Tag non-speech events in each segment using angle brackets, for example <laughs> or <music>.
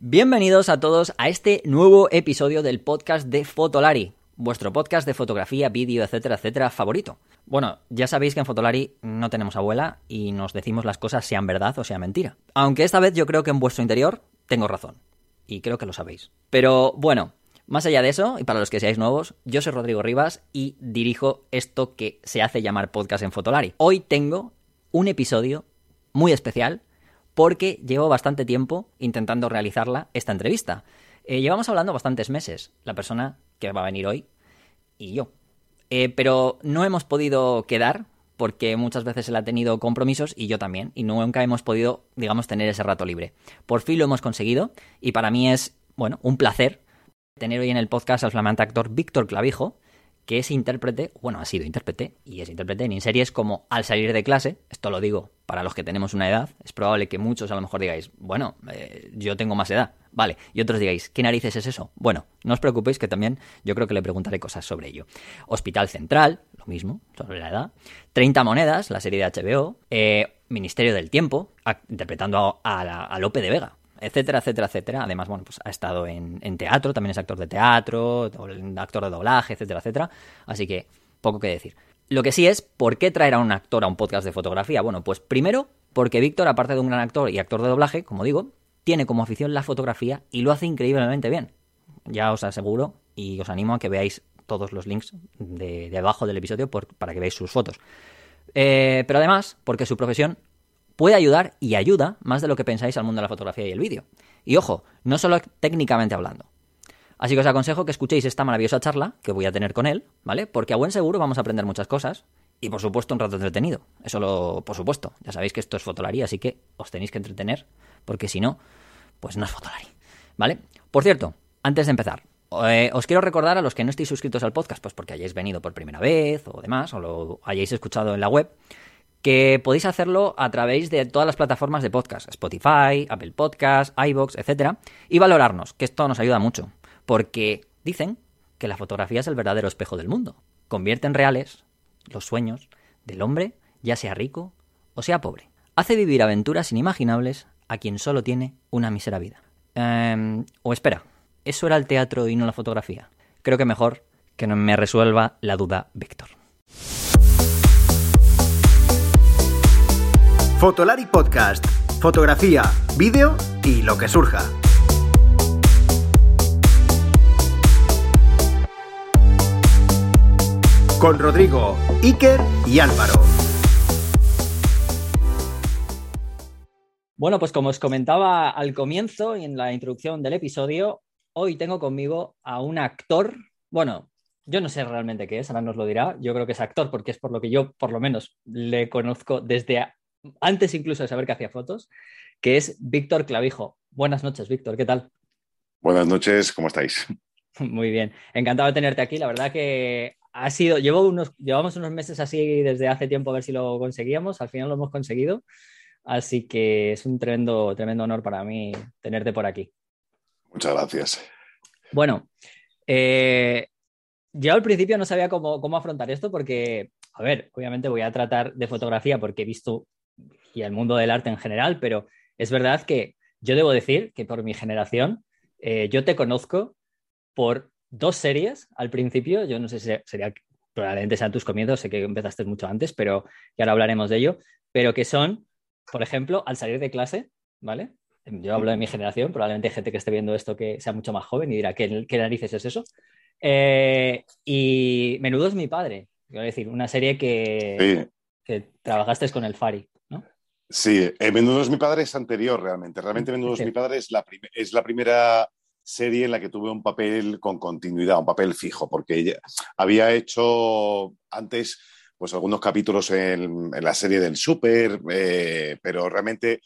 Bienvenidos a todos a este nuevo episodio del podcast de Fotolari, vuestro podcast de fotografía, vídeo, etcétera, etcétera, favorito. Bueno, ya sabéis que en Fotolari no tenemos abuela y nos decimos las cosas sean verdad o sea mentira. Aunque esta vez yo creo que en vuestro interior tengo razón. Y creo que lo sabéis. Pero bueno, más allá de eso, y para los que seáis nuevos, yo soy Rodrigo Rivas y dirijo esto que se hace llamar podcast en Fotolari. Hoy tengo un episodio muy especial porque llevo bastante tiempo intentando realizarla, esta entrevista. Eh, llevamos hablando bastantes meses, la persona que va a venir hoy y yo. Eh, pero no hemos podido quedar porque muchas veces él ha tenido compromisos y yo también, y nunca hemos podido, digamos, tener ese rato libre. Por fin lo hemos conseguido y para mí es, bueno, un placer tener hoy en el podcast al flamante actor Víctor Clavijo, que es intérprete, bueno, ha sido intérprete y es intérprete en series como Al salir de clase, esto lo digo para los que tenemos una edad, es probable que muchos a lo mejor digáis, bueno, eh, yo tengo más edad, vale, y otros digáis, ¿qué narices es eso? Bueno, no os preocupéis que también yo creo que le preguntaré cosas sobre ello. Hospital Central, lo mismo, sobre la edad. 30 monedas, la serie de HBO. Eh, Ministerio del Tiempo, interpretando a, a Lope de Vega etcétera, etcétera, etcétera. Además, bueno, pues ha estado en, teatro, también es actor de teatro, actor de doblaje, etcétera, etcétera. Así que, poco que decir. Lo que sí es, ¿por qué traer a un actor a un podcast de fotografía? Bueno, pues primero, porque Víctor, aparte de un gran actor y actor de doblaje, como digo, tiene como afición la fotografía y lo hace increíblemente bien. Ya os aseguro y os animo a que veáis todos los links de, abajo del episodio para que veáis sus fotos. Eh, pero además, porque su profesión puede ayudar y ayuda más de lo que pensáis al mundo de la fotografía y el vídeo. Y ojo, no solo técnicamente hablando. Así que os aconsejo que escuchéis esta maravillosa charla que voy a tener con él, ¿vale? Porque a buen seguro vamos a aprender muchas cosas y por supuesto un rato entretenido. Eso lo, por supuesto. Ya sabéis que esto es fotolaría, así que os tenéis que entretener, porque si no, pues no es fotolaría, ¿vale? Por cierto, antes de empezar, eh, os quiero recordar a los que no estéis suscritos al podcast, pues porque hayáis venido por primera vez o demás, o lo hayáis escuchado en la web, que podéis hacerlo a través de todas las plataformas de podcast, Spotify, Apple Podcasts, iBox, etc. Y valorarnos, que esto nos ayuda mucho, porque dicen que la fotografía es el verdadero espejo del mundo. Convierte en reales los sueños del hombre, ya sea rico o sea pobre. Hace vivir aventuras inimaginables a quien solo tiene una mísera vida. Em, o espera, ¿eso era el teatro y no la fotografía? Creo que mejor que me resuelva la duda Víctor. Fotolari Podcast. Fotografía, vídeo y lo que surja. Con Rodrigo, Iker y Álvaro. Bueno, pues como os comentaba al comienzo y en la introducción del episodio, hoy tengo conmigo a un actor, bueno, yo no sé realmente qué es, ahora nos lo dirá. Yo creo que es actor porque es por lo que yo, por lo menos, le conozco desde antes incluso de saber que hacía fotos, que es Víctor Clavijo. Buenas noches, Víctor, ¿qué tal? Buenas noches, ¿cómo estáis? <laughs> Muy bien, encantado de tenerte aquí. La verdad que ha sido, llevo unos, llevamos unos meses así desde hace tiempo a ver si lo conseguíamos, al final lo hemos conseguido, así que es un tremendo, tremendo honor para mí tenerte por aquí. Muchas gracias. Bueno, eh, yo al principio no sabía cómo, cómo afrontar esto porque, a ver, obviamente voy a tratar de fotografía porque he visto y el mundo del arte en general, pero es verdad que yo debo decir que por mi generación, eh, yo te conozco por dos series al principio, yo no sé si sería, probablemente sean tus comienzos, sé que empezaste mucho antes, pero ya ahora hablaremos de ello, pero que son, por ejemplo, al salir de clase, ¿vale? Yo hablo de mi generación, probablemente hay gente que esté viendo esto que sea mucho más joven y dirá, ¿qué, qué narices es eso? Eh, y Menudo es mi padre, quiero decir, una serie que, que trabajaste con el Fari. Sí, eh, Menudo es mi padre es anterior realmente. Realmente Menudo es mi padre es la, es la primera serie en la que tuve un papel con continuidad, un papel fijo, porque había hecho antes pues algunos capítulos en, la serie del Super, eh, pero realmente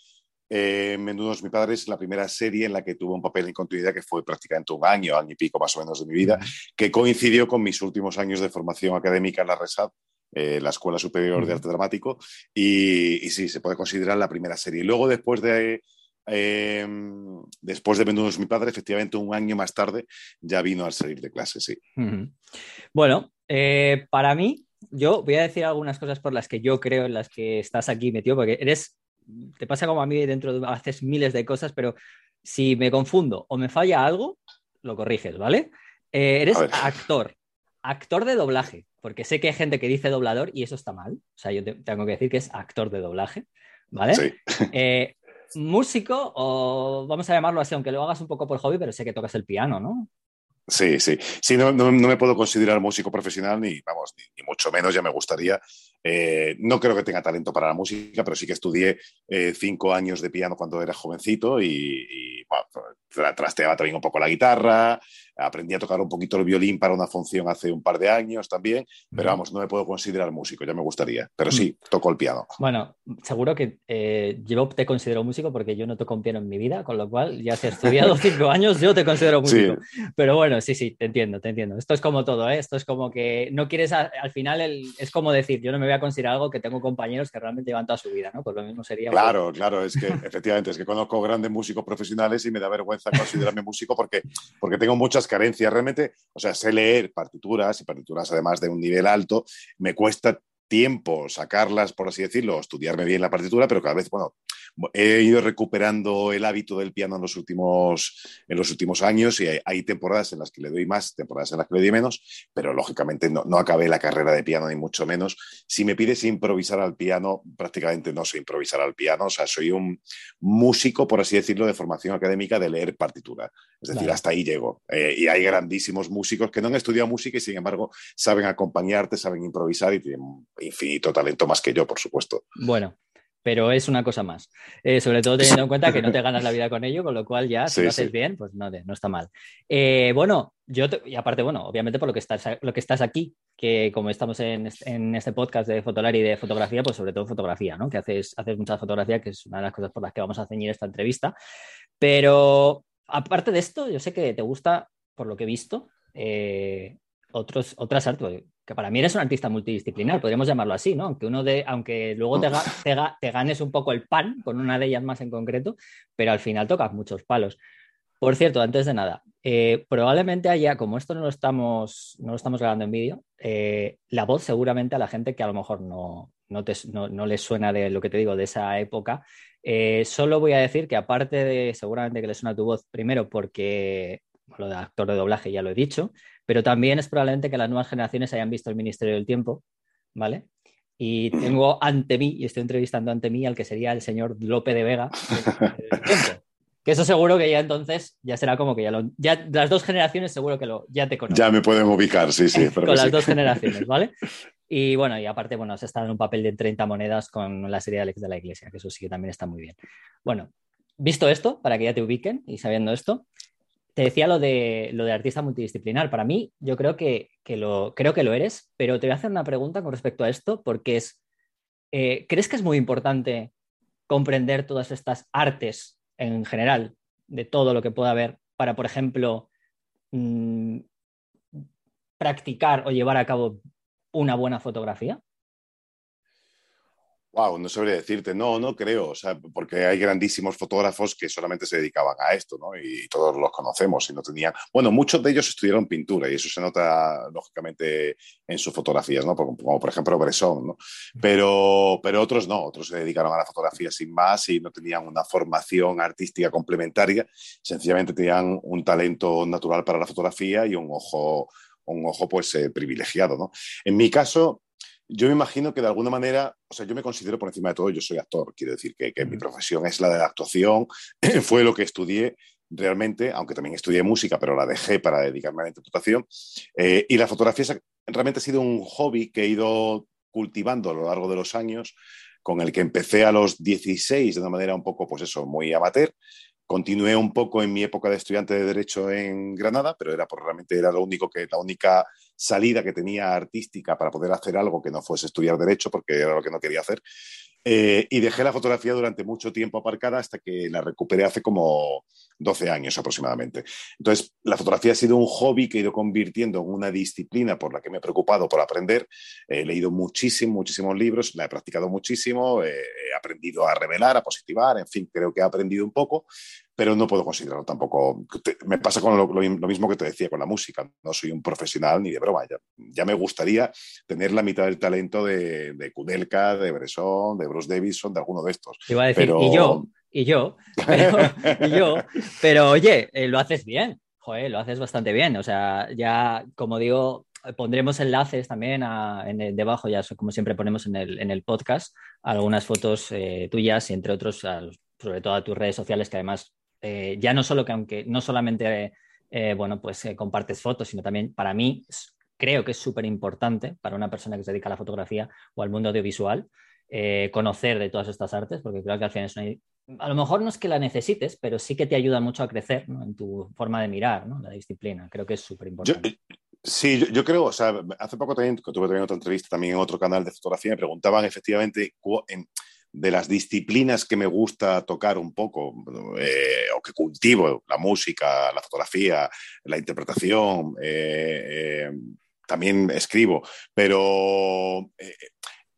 eh, Menudo es mi padre es la primera serie en la que tuve un papel en continuidad que fue prácticamente un año, año y pico más o menos de mi vida, que coincidió con mis últimos años de formación académica en la RESAD eh, la Escuela Superior de Arte Dramático, y, sí, se puede considerar la primera serie. Luego, después de, eh, después de Menudos mi padre, efectivamente, un año más tarde ya vino al salir de clase, sí. Bueno, eh, para mí, yo voy a decir algunas cosas por las que yo creo en las que estás aquí metido, porque eres, te pasa como a mí dentro de, haces miles de cosas, pero Si me confundo o me falla algo, lo corriges, ¿vale? Eh, eres actor, actor de doblaje, porque sé que hay gente que dice doblador y eso está mal. O sea, yo tengo que decir que es actor de doblaje, ¿vale? Sí. <laughs> Eh, músico, o vamos a llamarlo así, aunque lo hagas un poco por hobby, pero sé que tocas el piano, ¿no? Sí, sí. Sí, no, no, me puedo considerar músico profesional, ni, vamos, ni, mucho menos, ya me gustaría. Eh, no creo que tenga talento para la música, pero sí que estudié eh, cinco años de piano cuando era jovencito y, trasteaba también un poco la guitarra, aprendí a tocar un poquito el violín para una función hace un par de años también, pero vamos, no me puedo considerar músico, ya me gustaría, pero sí, mm. toco el piano. Bueno, seguro que eh, yo te considero músico porque yo no toco un piano en mi vida, con lo cual ya si he estudiado <laughs> cinco años, yo te considero músico. Pero bueno, sí, sí, te entiendo, te entiendo. Esto es como todo, ¿eh? Esto es como que no quieres, al final, es como decir, yo no me voy a considerar algo que tengo compañeros que realmente llevan toda su vida, ¿no? Pues lo mismo sería... Claro, claro, es que <laughs> efectivamente, es que conozco grandes músicos profesionales y me da vergüenza considerarme músico porque, porque tengo muchas carencias. Realmente, o sea, sé leer partituras y partituras además de un nivel alto, me cuesta tiempo sacarlas, por así decirlo, estudiarme bien la partitura, pero cada vez, bueno, he ido recuperando el hábito del piano en los últimos, en los últimos años y hay, temporadas en las que le doy más, temporadas en las que le doy menos, pero lógicamente no, no acabé la carrera de piano ni mucho menos. Si me pides improvisar al piano, prácticamente no sé improvisar al piano, o sea, soy un músico, por así decirlo, de formación académica de leer partitura. Es decir, hasta ahí llego. Eh, y hay grandísimos músicos que no han estudiado música y sin embargo saben acompañarte, saben improvisar y tienen infinito talento más que yo, por supuesto. Bueno, pero es una cosa más. Eh, sobre todo teniendo en cuenta que no te ganas la vida con ello, con lo cual ya, si lo haces bien, pues no, no está mal. Eh, bueno, yo, y aparte, bueno, obviamente por lo que estás, lo que estás aquí, que como estamos en, este podcast de Fotolar y de fotografía, pues sobre todo fotografía, ¿no? Que haces, haces mucha fotografía, que es una de las cosas por las que vamos a ceñir esta entrevista. Pero aparte de esto, yo sé que te gusta, por lo que he visto, eh, otros, otras artes, que para mí eres un artista multidisciplinar, podríamos llamarlo así, ¿no? Aunque, uno de, aunque luego te, te, ganes un poco el pan con una de ellas más en concreto, pero al final tocas muchos palos. Por cierto, antes de nada, eh, probablemente haya, como esto no lo estamos, no lo estamos grabando en vídeo, eh, la voz seguramente a la gente que a lo mejor no, no, te, no, les suena de lo que te digo de esa época, eh, solo voy a decir que aparte de seguramente que le suena tu voz, primero porque lo de actor de doblaje ya lo he dicho, pero también es probablemente que las nuevas generaciones hayan visto el Ministerio del Tiempo, ¿vale? Y tengo ante mí, y estoy entrevistando ante mí al que sería el señor Lope de Vega. que eso seguro que ya entonces ya será como que ya, lo, ya las dos generaciones seguro que lo, ya te conocen. Ya me pueden ubicar, sí, sí. con las dos generaciones, ¿vale? <laughs> Y bueno, y aparte, bueno, se está en un papel de 30 monedas con la serie de Alex de la Iglesia, que eso sí que también está muy bien. Bueno, visto esto, para que ya te ubiquen y sabiendo esto, te decía lo de, lo de artista multidisciplinar. Para mí, yo creo que, lo, creo que lo eres, pero te voy a hacer una pregunta con respecto a esto, porque es, eh, ¿crees que es muy importante comprender todas estas artes en general, de todo lo que pueda haber, para, por ejemplo, mm, practicar o llevar a cabo una buena fotografía? Wow, no sabría decirte, no, no creo, o sea, porque hay grandísimos fotógrafos que solamente se dedicaban a esto, ¿no? Y todos los conocemos y no tenían, bueno, muchos de ellos estudiaron pintura y eso se nota lógicamente en sus fotografías, ¿no? Como por ejemplo Bresson, ¿no? Pero, pero otros no, otros se dedicaron a la fotografía sin más y no tenían una formación artística complementaria, sencillamente tenían un talento natural para la fotografía y un ojo, un ojo pues eh, privilegiado, ¿no? En mi caso, yo me imagino que de alguna manera, o sea, yo me considero por encima de todo, yo soy actor, quiero decir que, mi profesión es la de la actuación, <clears throat> fue lo que estudié realmente, aunque también estudié música, pero la dejé para dedicarme a la interpretación. Eh, y la fotografía realmente ha sido un hobby que he ido cultivando a lo largo de los años, con el que empecé a los 16 de una manera un poco, pues eso, muy amateur. Continué un poco en mi época de estudiante de Derecho en Granada, pero era por, realmente era lo único que, la única salida que tenía artística para poder hacer algo que no fuese estudiar Derecho, porque era lo que no quería hacer. Eh, y dejé la fotografía durante mucho tiempo aparcada hasta que la recuperé hace como 12 años aproximadamente. Entonces, la fotografía ha sido un hobby que he ido convirtiendo en una disciplina por la que me he preocupado por aprender. He leído muchísimo, muchísimos libros, la he practicado muchísimo, he aprendido a revelar, a positivar, en fin, creo que he aprendido un poco, pero no puedo considerarlo tampoco. Me pasa con lo, mismo que te decía con la música. No soy un profesional ni de broma. Ya, me gustaría tener la mitad del talento de, de Kudelka, de Bresson, de Bruce Davison, de alguno de estos. Iba a decir, y yo, y yo, pero, y yo, pero oye, eh, lo haces bien, joder, lo haces bastante bien. O sea, ya, como digo, pondremos enlaces también en debajo, ya como siempre ponemos en el, en el podcast, algunas fotos eh, tuyas y entre otros, sobre todo a tus redes sociales, que además, eh, ya no solo que aunque no solamente, bueno, pues compartes fotos, sino también para mí creo que es súper importante para una persona que se dedica a la fotografía o al mundo audiovisual. Conocer de todas estas artes, porque creo que al final es una, a lo mejor no es que la necesites, pero sí que te ayuda mucho a crecer en tu forma de mirar la disciplina. Creo que es súper importante. Sí, yo, creo, o sea, hace poco también tuve también otra entrevista también en otro canal de fotografía, me preguntaban efectivamente de las disciplinas que me gusta tocar un poco, eh, o que cultivo, la música, la fotografía, la interpretación, eh, eh, también escribo, pero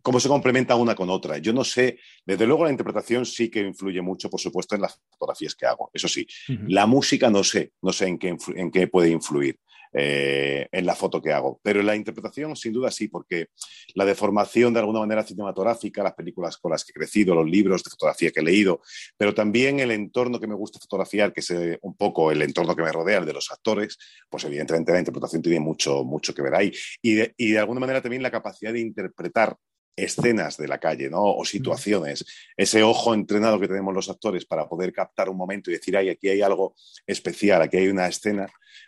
cómo se complementa una con otra. Yo no sé, desde luego la interpretación sí que influye mucho, por supuesto, en las fotografías que hago, eso sí. La música no sé, no sé en qué, en qué puede influir. Eh, en la foto que hago. Pero la interpretación, sin duda, sí, porque la deformación de alguna manera cinematográfica, las películas con las que he crecido, los libros de fotografía que he leído, pero también el entorno que me gusta fotografiar, que es eh, un poco el entorno que me rodea, el de los actores, pues evidentemente la interpretación tiene mucho, mucho que ver ahí. Y y de alguna manera también la capacidad de interpretar escenas de la calle, ¿no? O situaciones. Ese ojo entrenado que tenemos los actores para poder captar un momento y decir, ay, aquí hay algo especial, aquí hay una escena,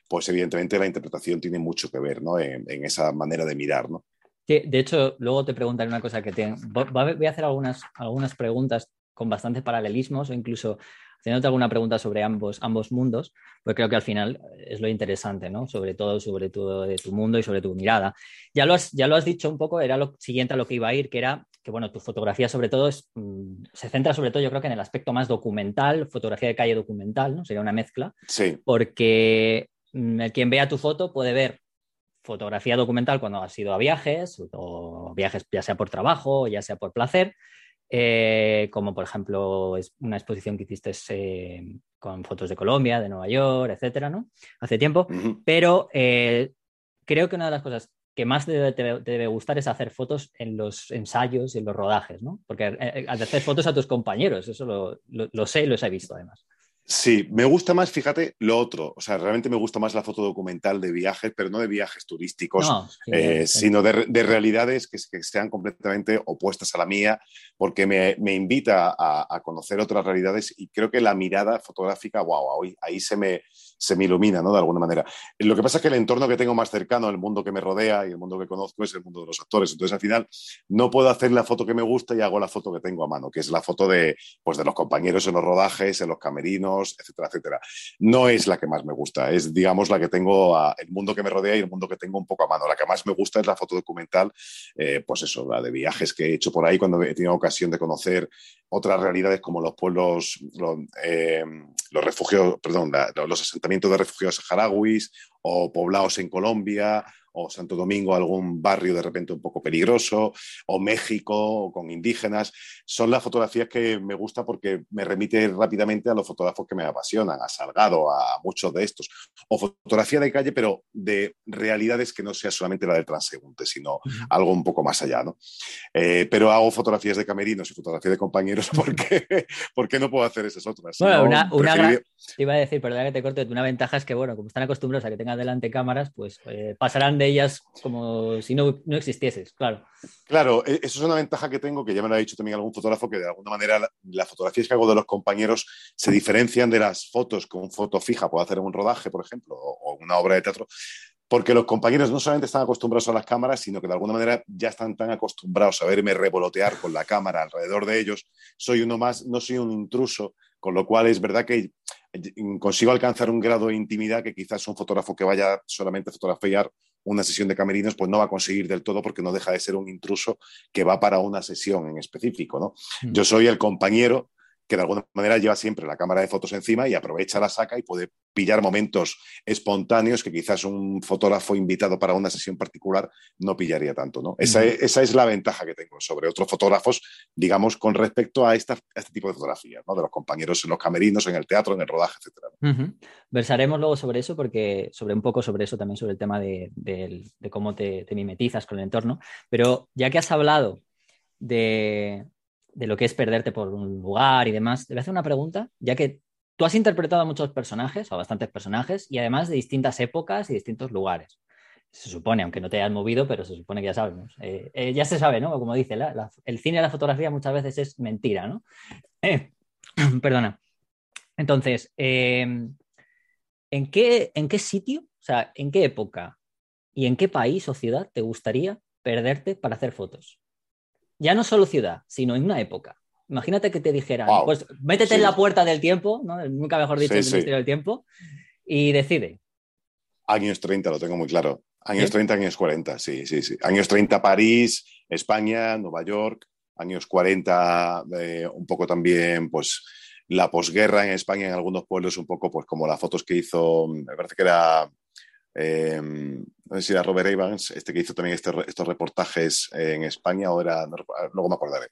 pues evidentemente la interpretación tiene mucho que ver, ¿no? En, esa manera de mirar, ¿no? de hecho, luego te preguntaré una cosa que te... Voy a hacer algunas, algunas preguntas con bastantes paralelismos o incluso haciéndote alguna pregunta sobre ambos, ambos mundos, pues creo que al final es lo interesante, ¿no? Sobre todo sobre tu, de tu mundo y sobre tu mirada. Ya lo, has, ya lo has dicho un poco, era lo siguiente a lo que iba a ir, que era que, bueno, tu fotografía sobre todo es, mm, se centra sobre todo, yo creo que en el aspecto más documental, fotografía de calle documental, ¿no? Sería una mezcla. Sí. Porque mm, el quien vea tu foto puede ver fotografía documental cuando has ido a viajes, o viajes ya sea por trabajo, ya sea por placer, eh, como por ejemplo es una exposición que hiciste eh, con fotos de Colombia, de Nueva York, etcétera, ¿no? Hace tiempo, pero eh, creo que una de las cosas que más te debe, gustar es hacer fotos en los ensayos y en los rodajes, ¿no? Porque al hacer fotos a tus compañeros, eso lo, lo, lo sé y los he visto además. Sí, me gusta más, fíjate, lo otro. O sea, realmente me gusta más la foto documental de viajes, pero no de viajes turísticos, eh, sino de, realidades que, sean completamente opuestas a la mía, porque me, invita a, conocer otras realidades y creo que la mirada fotográfica, wow, ahí, ahí se, me, se me ilumina, ¿no? De alguna manera. Lo que pasa es que el entorno que tengo más cercano, el mundo que me rodea y el mundo que conozco es el mundo de los actores. Entonces, al final, no puedo hacer la foto que me gusta y hago la foto que tengo a mano, que es la foto de, pues, de los compañeros en los rodajes, en los camerinos etcétera, etcétera. No es la que más me gusta, es, digamos, la que tengo, el mundo que me rodea y el mundo que tengo un poco a mano. La que más me gusta es la foto documental, eh, pues eso, la de viajes que he hecho por ahí cuando he tenido ocasión de conocer otras realidades como los pueblos, los, eh, refugios, perdón, los asentamientos de refugiados saharauis o poblados en Colombia o Santo Domingo, algún barrio de repente un poco peligroso, o México con indígenas. Son las fotografías que me gusta porque me remite rápidamente a los fotógrafos que me apasionan, a Salgado, a muchos de estos. O fotografía de calle, pero de realidades que no sea solamente la del transeúnte, sino algo un poco más allá. ¿no? Eh, pero hago fotografías de camerinos y fotografías de compañeros <laughs> porque, porque no puedo hacer esas otras. Bueno, una, una iba a decir, perdón que te corte, una ventaja es que, bueno, como están acostumbrados a que tengan delante cámaras, pues eh, pasarán de ellas como si no, no existieses, claro. Claro, e, eso es una ventaja que tengo, que ya me lo ha dicho también algún fotógrafo, que de alguna manera las fotografías que hago de los compañeros se diferencian de las fotos que un foto fija puede hacer en un rodaje, por ejemplo, o una obra de teatro, porque los compañeros no solamente están acostumbrados a las cámaras, sino que de alguna manera ya están tan acostumbrados a verme revolotear con la cámara alrededor de ellos. Soy uno más, no soy un intruso, con lo cual es verdad que consigo alcanzar un grado de intimidad que quizás un fotógrafo que vaya solamente a fotografiar una sesión de camerinos, pues no va a conseguir del todo porque no deja de ser un intruso que va para una sesión en específico. ¿no? Mm. Yo soy el compañero que de alguna manera lleva siempre la cámara de fotos encima y aprovecha la saca y puede pillar momentos espontáneos que quizás un fotógrafo invitado para una sesión particular no pillaría tanto. ¿no? Esa, es, la ventaja que tengo sobre otros fotógrafos, digamos, con respecto a, este tipo de fotografías, ¿no? de los compañeros en los camerinos, en el teatro, en el rodaje, etc. Versaremos luego sobre eso, porque sobre un poco sobre eso también, sobre el tema de, cómo te, te mimetizas con el entorno. Pero ya que has hablado de, de lo que es perderte por un lugar y demás, te voy a hacer una pregunta, ya que tú has interpretado a muchos personajes, o bastantes personajes, y además de distintas épocas y distintos lugares. Se supone, aunque no te hayas movido, pero se supone que ya sabemos. Eh, eh, ya se sabe, ¿no? Como dice, el cine y la fotografía muchas veces es mentira, ¿no? Eh, <clears throat> perdona. Entonces, ¿en, qué, ¿en qué sitio, o sea, en qué época y en qué país o ciudad te gustaría perderte para hacer fotos? Ya no solo ciudad, sino en una época. Imagínate que te dijeran, pues métete en la puerta del tiempo, ¿no? nunca mejor dicho, el Ministerio del Tiempo, y decide. Años 30, lo tengo muy claro. Años 30, años 40, sí, sí, sí. Años 30, París, España, Nueva York. Años 40, eh, un poco también, pues, la posguerra en España, en algunos pueblos, un poco, pues, como las fotos que hizo, me parece que era eh, no sé si era Robert Evans, este que hizo también este estos reportajes en España, o era, luego me acordaré.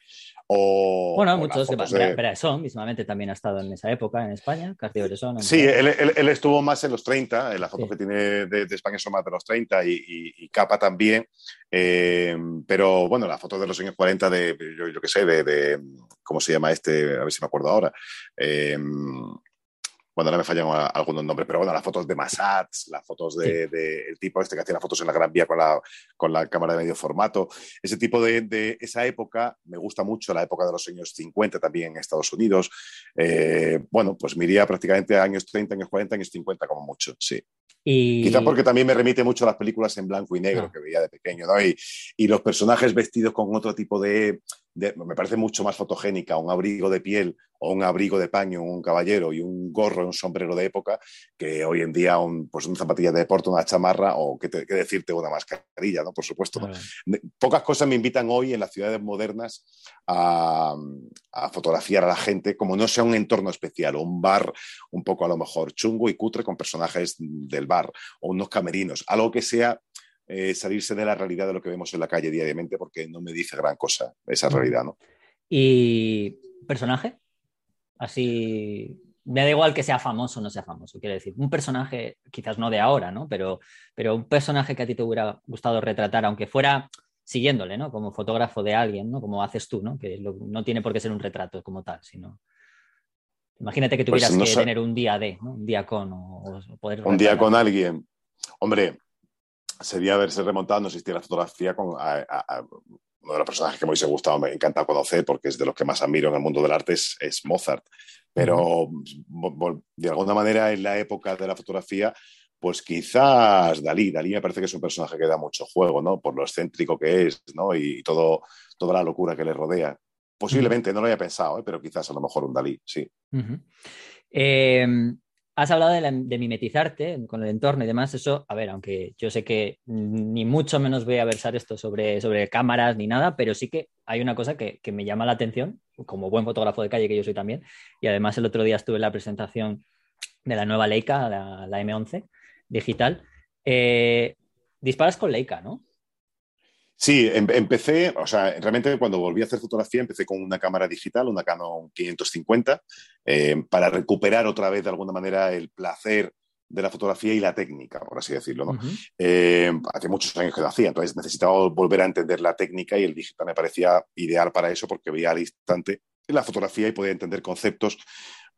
O, bueno, muchos, de... Bresson mismamente también ha estado en esa época en España, Cartier Bresson. Sí, él, él, estuvo más en los 30, en las fotos que tiene de, España son más de los 30 y, Capa también, eh, pero bueno, las fotos de los años 40 de, yo, yo qué sé, de, de, ¿cómo se llama este? A ver si me acuerdo ahora. Eh, bueno, ahora me fallan algunos nombres, pero bueno, las fotos de Massats, las fotos del de, el tipo este que hacía las fotos en la Gran Vía con la, con la cámara de medio formato, ese tipo de, de, esa época, me gusta mucho la época de los años 50 también en Estados Unidos. Eh, bueno, pues me iría prácticamente a años 30, años 40, años 50 como mucho, sí. Y... Quizá porque también me remite mucho a las películas en blanco y negro ah. que veía de pequeño, ¿no? Y, y, los personajes vestidos con otro tipo de, Me parece mucho más fotogénica un abrigo de piel o un abrigo de paño, un caballero y un gorro, un sombrero de época, que hoy en día un, pues una zapatilla de deporte, una chamarra o qué, decirte una mascarilla, ¿no? Por supuesto. Pocas cosas me invitan hoy en las ciudades modernas a, a, fotografiar a la gente, como no sea un entorno especial, o un bar un poco a lo mejor chungo y cutre con personajes del bar, o unos camerinos, algo que sea eh, salirse de la realidad de lo que vemos en la calle diariamente, porque no me dice gran cosa esa realidad, ¿no? ¿Y personaje? Así, me da igual que sea famoso o no sea famoso, quiero decir, un personaje, quizás no de ahora, ¿no? Pero, pero un personaje que a ti te hubiera gustado retratar, aunque fuera siguiéndole, ¿no? Como fotógrafo de alguien, ¿no? Como haces tú, ¿no? Que no tiene por qué ser un retrato como tal, sino... Imagínate que pues tuvieras que tener un día de, ¿no? Un día con o, poder... Un día con alguien. Hombre, sería haberse remontado, no existía la fotografía con uno de los personajes que me hubiese gustado, me encanta conocer porque es de los que más admiro en el mundo del arte, es, Mozart. Pero de alguna manera en la época de la fotografía, pues quizás Dalí. Dalí me parece que es un personaje que da mucho juego, ¿no? Por lo excéntrico que es, ¿no? Y todo, toda la locura que le rodea. Posiblemente, no lo había pensado, ¿eh? pero quizás a lo mejor un Dalí, sí. Has hablado de, mimetizarte con el entorno y demás. Eso, a ver, aunque yo sé que ni mucho menos voy a versar esto sobre, sobre cámaras ni nada, pero sí que hay una cosa que, me llama la atención, como buen fotógrafo de calle que yo soy también. Y además el otro día estuve en la presentación de la nueva Leica, la, M11 digital. Eh, disparas con Leica, ¿no? Sí, em, empecé, o sea, realmente cuando volví a hacer fotografía empecé con una cámara digital, una Canon 550, eh, para recuperar otra vez de alguna manera el placer de la fotografía y la técnica, por así decirlo. ¿no? Eh, hace muchos años que lo hacía, entonces necesitaba volver a entender la técnica y el digital me parecía ideal para eso porque veía al instante la fotografía y podía entender conceptos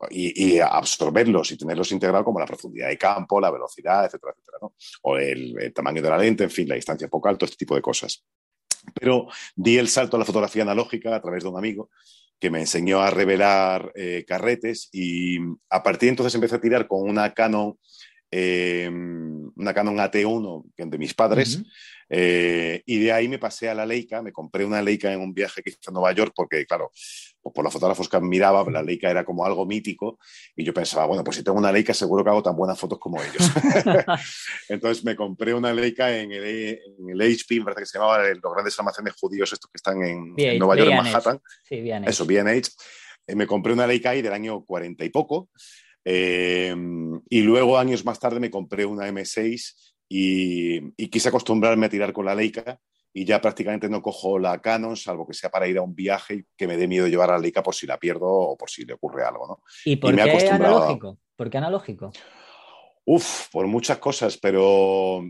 y, absorberlos y tenerlos integrados como la profundidad de campo, la velocidad, etcétera, etcétera. O el, tamaño de la lente, en fin, la distancia focal, todo este tipo de cosas. Pero di el salto a la fotografía analógica a través de un amigo que me enseñó a revelar eh, carretes y a partir de entonces empecé a tirar con una Canon, eh, una Canon AT1 de mis padres. Eh, y de ahí me pasé a la Leica, me compré una Leica en un viaje que hice a Nueva York, porque claro, pues por los fotógrafos que admiraba, la Leica era como algo mítico, y yo pensaba, bueno, pues si tengo una Leica seguro que hago tan buenas fotos como ellos. <laughs> Entonces me compré una Leica en el, en el HP, me parece que se llamaba los grandes almacenes judíos estos que están en, Nueva York, en Manhattan. Sí, bien Eso, B&H. Eh, me compré una Leica ahí del año 40 y poco, eh, y luego años más tarde me compré una M6 y, quise acostumbrarme a tirar con la Leica y ya prácticamente no cojo la Canon, salvo que sea para ir a un viaje y que me dé miedo llevar a la Leica por si la pierdo o por si le ocurre algo, ¿no? ¿Y por qué analógico? ¿Por qué analógico? Uf, por muchas cosas, pero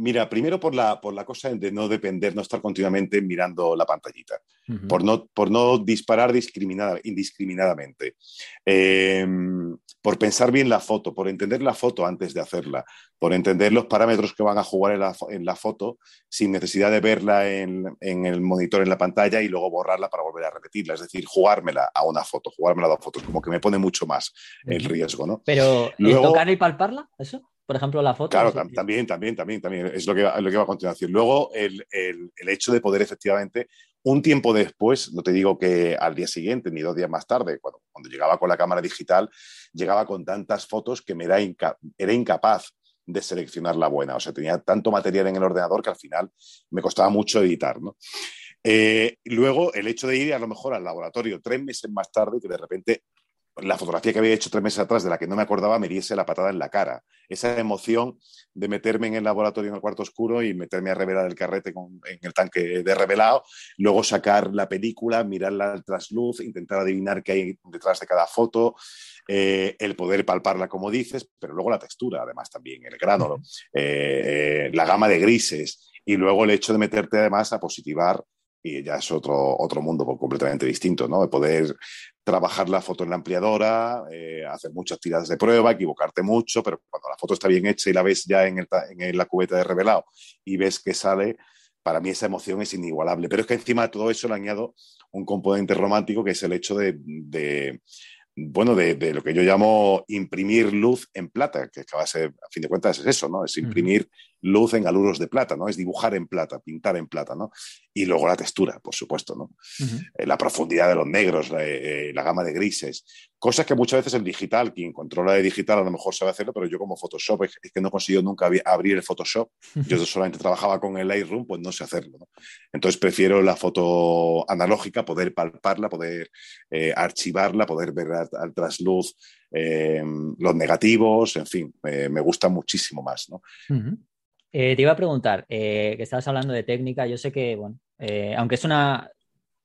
Mira, primero por la, por la cosa de no depender, no estar continuamente mirando la pantallita, por, no, por no disparar discriminada, indiscriminadamente, em, por pensar bien la foto, por entender la foto antes de hacerla, por entender los parámetros que van a jugar en la, en la foto sin necesidad de verla en, en, el monitor, en la pantalla y luego borrarla para volver a repetirla. Es decir, jugármela a una foto, jugármela a dos fotos, como que me pone mucho más el riesgo, ¿no? Pero, Luego, ¿tocar y palparla? ¿Eso? Por ejemplo, la foto. Claro, también, también, también, también. Es lo que va, lo que va a continuación. Luego, el, el, el, hecho de poder efectivamente, un tiempo después, no te digo que al día siguiente ni dos días más tarde, cuando, cuando llegaba con la cámara digital, llegaba con tantas fotos que me era, inca era incapaz de seleccionar la buena. O sea, tenía tanto material en el ordenador que al final me costaba mucho editar, ¿no? Eh, luego, el hecho de ir a lo mejor al laboratorio tres meses más tarde, que de repente la fotografía que había hecho tres meses atrás, de la que no me acordaba, me diese la patada en la cara. Esa emoción de meterme en el laboratorio en el cuarto oscuro y meterme a revelar el carrete con, en el tanque de revelado, luego sacar la película, mirarla al trasluz, intentar adivinar qué hay detrás de cada foto, eh, el poder palparla como dices, pero luego la textura, además también, el grano, eh, eh, la gama de grises y luego el hecho de meterte además a positivar y ya es otro, otro mundo completamente distinto, ¿no? De poder trabajar la foto en la ampliadora, eh, hacer muchas tiradas de prueba, equivocarte mucho, pero cuando la foto está bien hecha y la ves ya en, el, en la cubeta de revelado y ves que sale, para mí esa emoción es inigualable. Pero es que encima de todo eso le añado un componente romántico que es el hecho de, de bueno, de, de, lo que yo llamo imprimir luz en plata, que a, base, a fin de cuentas es eso, ¿no? Es imprimir luz en aluros de plata, ¿no? Es dibujar en plata, pintar en plata, ¿no? Y luego la textura, por supuesto, ¿no? Uh -huh. eh, la profundidad de los negros, la, eh, la, gama de grises, cosas que muchas veces el digital, quien controla de digital a lo mejor sabe hacerlo, pero yo como Photoshop es, que no consigo nunca abrir el Photoshop, yo solamente trabajaba con el Lightroom, pues no sé hacerlo, ¿no? Entonces prefiero la foto analógica, poder palparla, poder eh, archivarla, poder ver al, al trasluz eh, los negativos, en fin, me gusta muchísimo más, ¿no? Uh -huh. Eh, te iba a preguntar, eh, que estabas hablando de técnica, yo sé que, bueno, eh, aunque es una,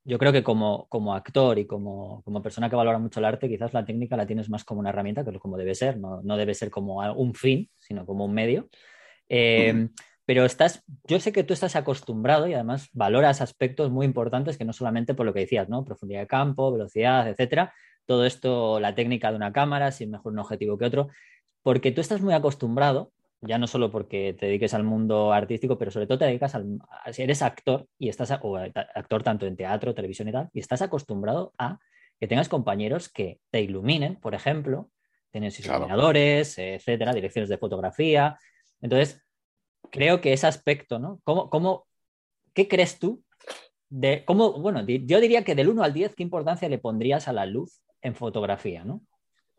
yo creo que como, como actor y como, como, persona que valora mucho el arte, quizás la técnica la tienes más como una herramienta, que es como debe ser, no, no debe ser como un fin, sino como un medio. Mm. Pero estás, yo sé que tú estás acostumbrado y además valoras aspectos muy importantes que no solamente por lo que decías, ¿no? Profundidad de campo, velocidad, etcétera. Todo esto, la técnica de una cámara, si es mejor un objetivo que otro, porque tú estás muy acostumbrado ya no solo porque te dediques al mundo artístico, pero sobre todo te dedicas al, si eres actor y estás, o actor tanto en teatro, televisión y tal, y estás acostumbrado a que tengas compañeros que te iluminen, por ejemplo, tienes iluminadores, claro. etcétera, direcciones de fotografía. Entonces, creo que ese aspecto, ¿no? ¿Cómo, cómo, ¿Qué crees tú de cómo, bueno, yo diría que del 1 al 10, ¿qué importancia le pondrías a la luz en fotografía, ¿no?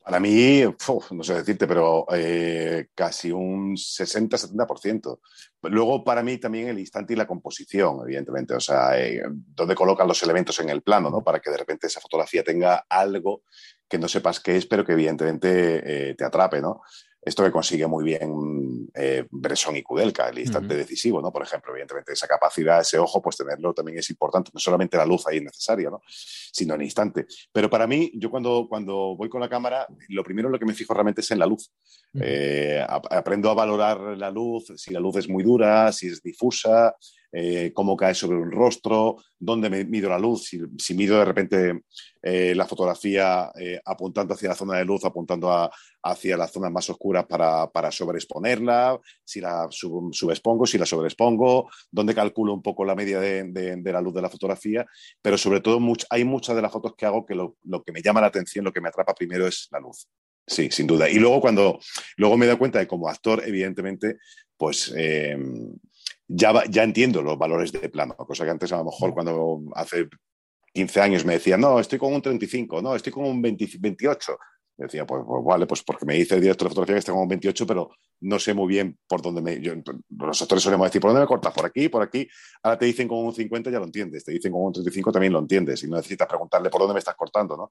Para mí, no sé decirte, pero eh, casi un 60-70%. Luego, para mí, también el instante y la composición, evidentemente. O sea, eh, dónde colocan los elementos en el plano, ¿no? Para que de repente esa fotografía tenga algo que no sepas qué es, pero que evidentemente eh, te atrape, ¿no? Esto que consigue muy bien eh, Bresson y Kudelka, el instante uh -huh. decisivo, ¿no? Por ejemplo, evidentemente esa capacidad, ese ojo, pues tenerlo también es importante. No solamente la luz ahí es necesaria, ¿no? Sino el instante. Pero para mí, yo cuando, cuando voy con la cámara, lo primero en lo que me fijo realmente es en la luz. Uh -huh. eh, aprendo a valorar la luz, si la luz es muy dura, si es difusa, eh, cómo cae sobre un rostro, dónde me mido la luz, si, mido de repente eh, la fotografía eh, apuntando hacia la zona de luz, apuntando a, hacia las zonas más oscuras para, sobreexponerla, si la sub, subexpongo, si la sobreexpongo, dónde calculo un poco la media de, la luz de la fotografía, pero sobre todo much, hay muchas de las fotos que hago que lo, que me llama la atención, lo que me atrapa primero es la luz. Sí, sin duda. Y luego cuando luego me doy cuenta de como actor, evidentemente, pues ya, ya entiendo los valores de plano, cosa que antes a lo mejor cuando hace 15 años me decían, no, estoy con un 35, no, estoy con un 20, 28. Yo decía, pues, pues, vale, pues porque me dice el director de fotografía que estoy con un 28, pero no sé muy bien por dónde me... Yo, los actores solemos decir, ¿por dónde me cortas? Por aquí, por aquí. Ahora te dicen con un 50, ya lo entiendes. Te dicen con un 35, también lo entiendes. Y no necesitas preguntarle por dónde me estás cortando, ¿no?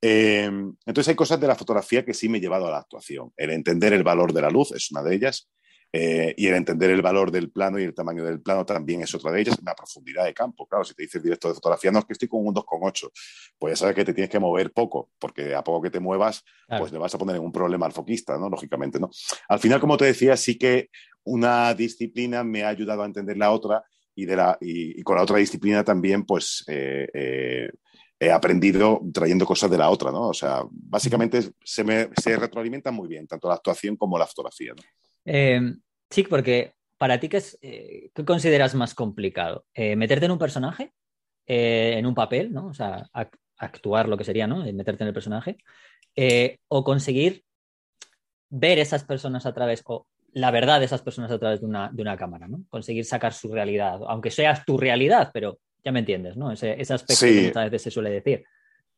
Eh, entonces hay cosas de la fotografía que sí me he llevado a la actuación. El entender el valor de la luz es una de ellas. Eh, y el entender el valor del plano y el tamaño del plano también es otra de ellas, la profundidad de campo. Claro, si te dice el director de fotografía, no es que estoy con un 2,8, pues ya sabes que te tienes que mover poco, porque a poco que te muevas, claro. pues le vas a poner en un problema al foquista, ¿no? Lógicamente, ¿no? Al final, como te decía, sí que una disciplina me ha ayudado a entender la otra y, de la, y, con la otra disciplina también, pues eh, eh, he aprendido trayendo cosas de la otra, ¿no? O sea, básicamente se, me, se retroalimentan muy bien, tanto la actuación como la fotografía, ¿no? Sí, porque para ti, ¿qué, es, qué consideras más complicado? ¿Meterte en un personaje? en un papel, ¿no? O sea, actuar lo que sería, ¿no? Meterte en el personaje. o conseguir ver esas personas a través, o la verdad de esas personas a través de una, de una cámara, ¿no? Conseguir sacar su realidad, aunque sea tu realidad, pero ya me entiendes, ¿no? Ese, ese aspecto que muchas veces se suele decir.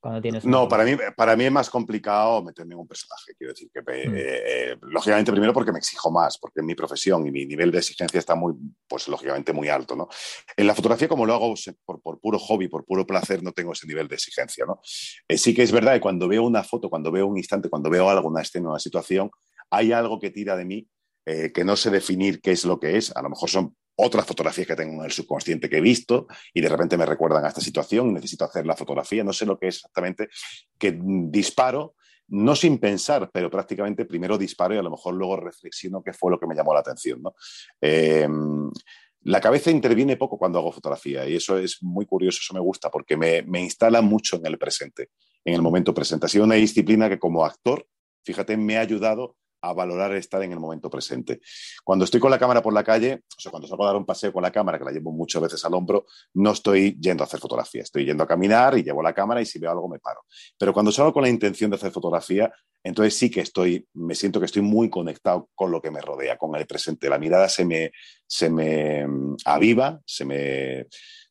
Cuando tienes no, para mí, para mí es más complicado meterme en un personaje. Quiero decir que, mm. eh, eh, lógicamente, primero porque me exijo más, porque mi profesión y mi nivel de exigencia está muy, pues lógicamente, muy alto. ¿no? En la fotografía, como lo hago por, por puro hobby, por puro placer, no tengo ese nivel de exigencia. ¿no? Eh, sí que es verdad que cuando veo una foto, cuando veo un instante, cuando veo algo, una escena, una situación, hay algo que tira de mí eh, que no sé definir qué es lo que es. A lo mejor son otras fotografías que tengo en el subconsciente que he visto y de repente me recuerdan a esta situación necesito hacer la fotografía. No sé lo que es exactamente, que disparo, no sin pensar, pero prácticamente primero disparo y a lo mejor luego reflexiono qué fue lo que me llamó la atención. Em, la cabeza interviene poco cuando hago fotografía y eso es muy curioso, eso me gusta porque me, me instala mucho en el presente, en el momento presente. Ha sido una disciplina que como actor, fíjate, me ha ayudado a valorar estar en el momento presente. Cuando estoy con la cámara por la calle, o sea, cuando salgo a dar un paseo con la cámara, que la llevo muchas veces al hombro, no estoy yendo a hacer fotografía, estoy yendo a caminar y llevo la cámara y si veo algo me paro. Pero cuando salgo con la intención de hacer fotografía, entonces sí que estoy, me siento que estoy muy conectado con lo que me rodea, con el presente. La mirada se me, se me mm, aviva, se me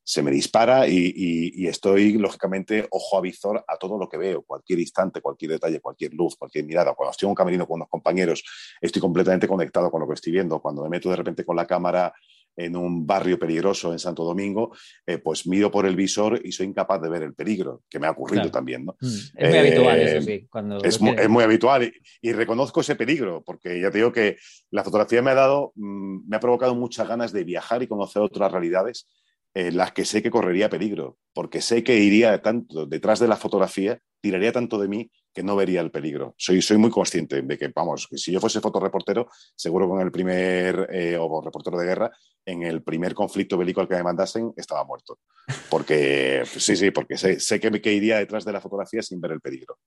se me dispara y, estoy, lógicamente, ojo a visor a todo lo que veo, cualquier instante, cualquier detalle, cualquier luz, cualquier mirada. Cuando estoy en un camerino con unos compañeros, estoy completamente conectado con lo que estoy viendo. Cuando me meto de repente con la cámara en un barrio peligroso en Santo Domingo, eh, pues miro por el visor y soy incapaz de ver el peligro, que me ha ocurrido también. ¿no? Mm, es muy habitual eso, sí. Es, muy, habitual y, reconozco ese peligro, porque ya te digo que la fotografía me ha dado, mm, me ha provocado muchas ganas de viajar y conocer otras realidades las que sé que correría peligro, porque sé que iría tanto detrás de la fotografía, tiraría tanto de mí que no vería el peligro. Soy, soy muy consciente de que, vamos, que si yo fuese fotoreportero, seguro con el primer, eh, o reportero de guerra, en el primer conflicto bélico al que me mandasen, estaba muerto. Porque, sí, sí, porque sé, sé que, que iría detrás de la fotografía sin ver el peligro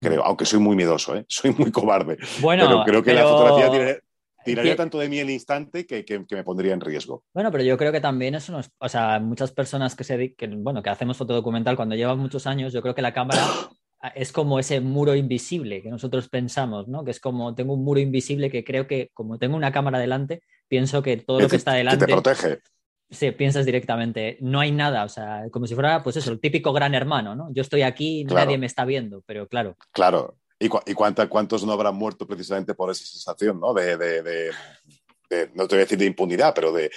creo, aunque soy muy miedoso, ¿eh? <laughs> soy muy cobarde. Bueno, pero creo que la fotografía tiene, tiraría tanto de mí el instante que, me pondría en riesgo. Bueno, pero yo creo que también eso nos, o sea, muchas personas que se que, bueno, que hacemos fotodocumental cuando llevan muchos años, yo creo que la cámara <coughs> es como ese muro invisible que nosotros pensamos, ¿no? Que es como tengo un muro invisible que creo que como tengo una cámara delante, pienso que todo lo que está delante te protege. Sí, piensas directamente, no hay nada, o sea, como si fuera, pues eso, el típico gran hermano, ¿no? Yo estoy aquí, nadie me está viendo, pero claro. Claro, ¿Y, cuántos no habrán muerto precisamente por esa sensación, ¿no? De, no te voy a decir de impunidad, pero de,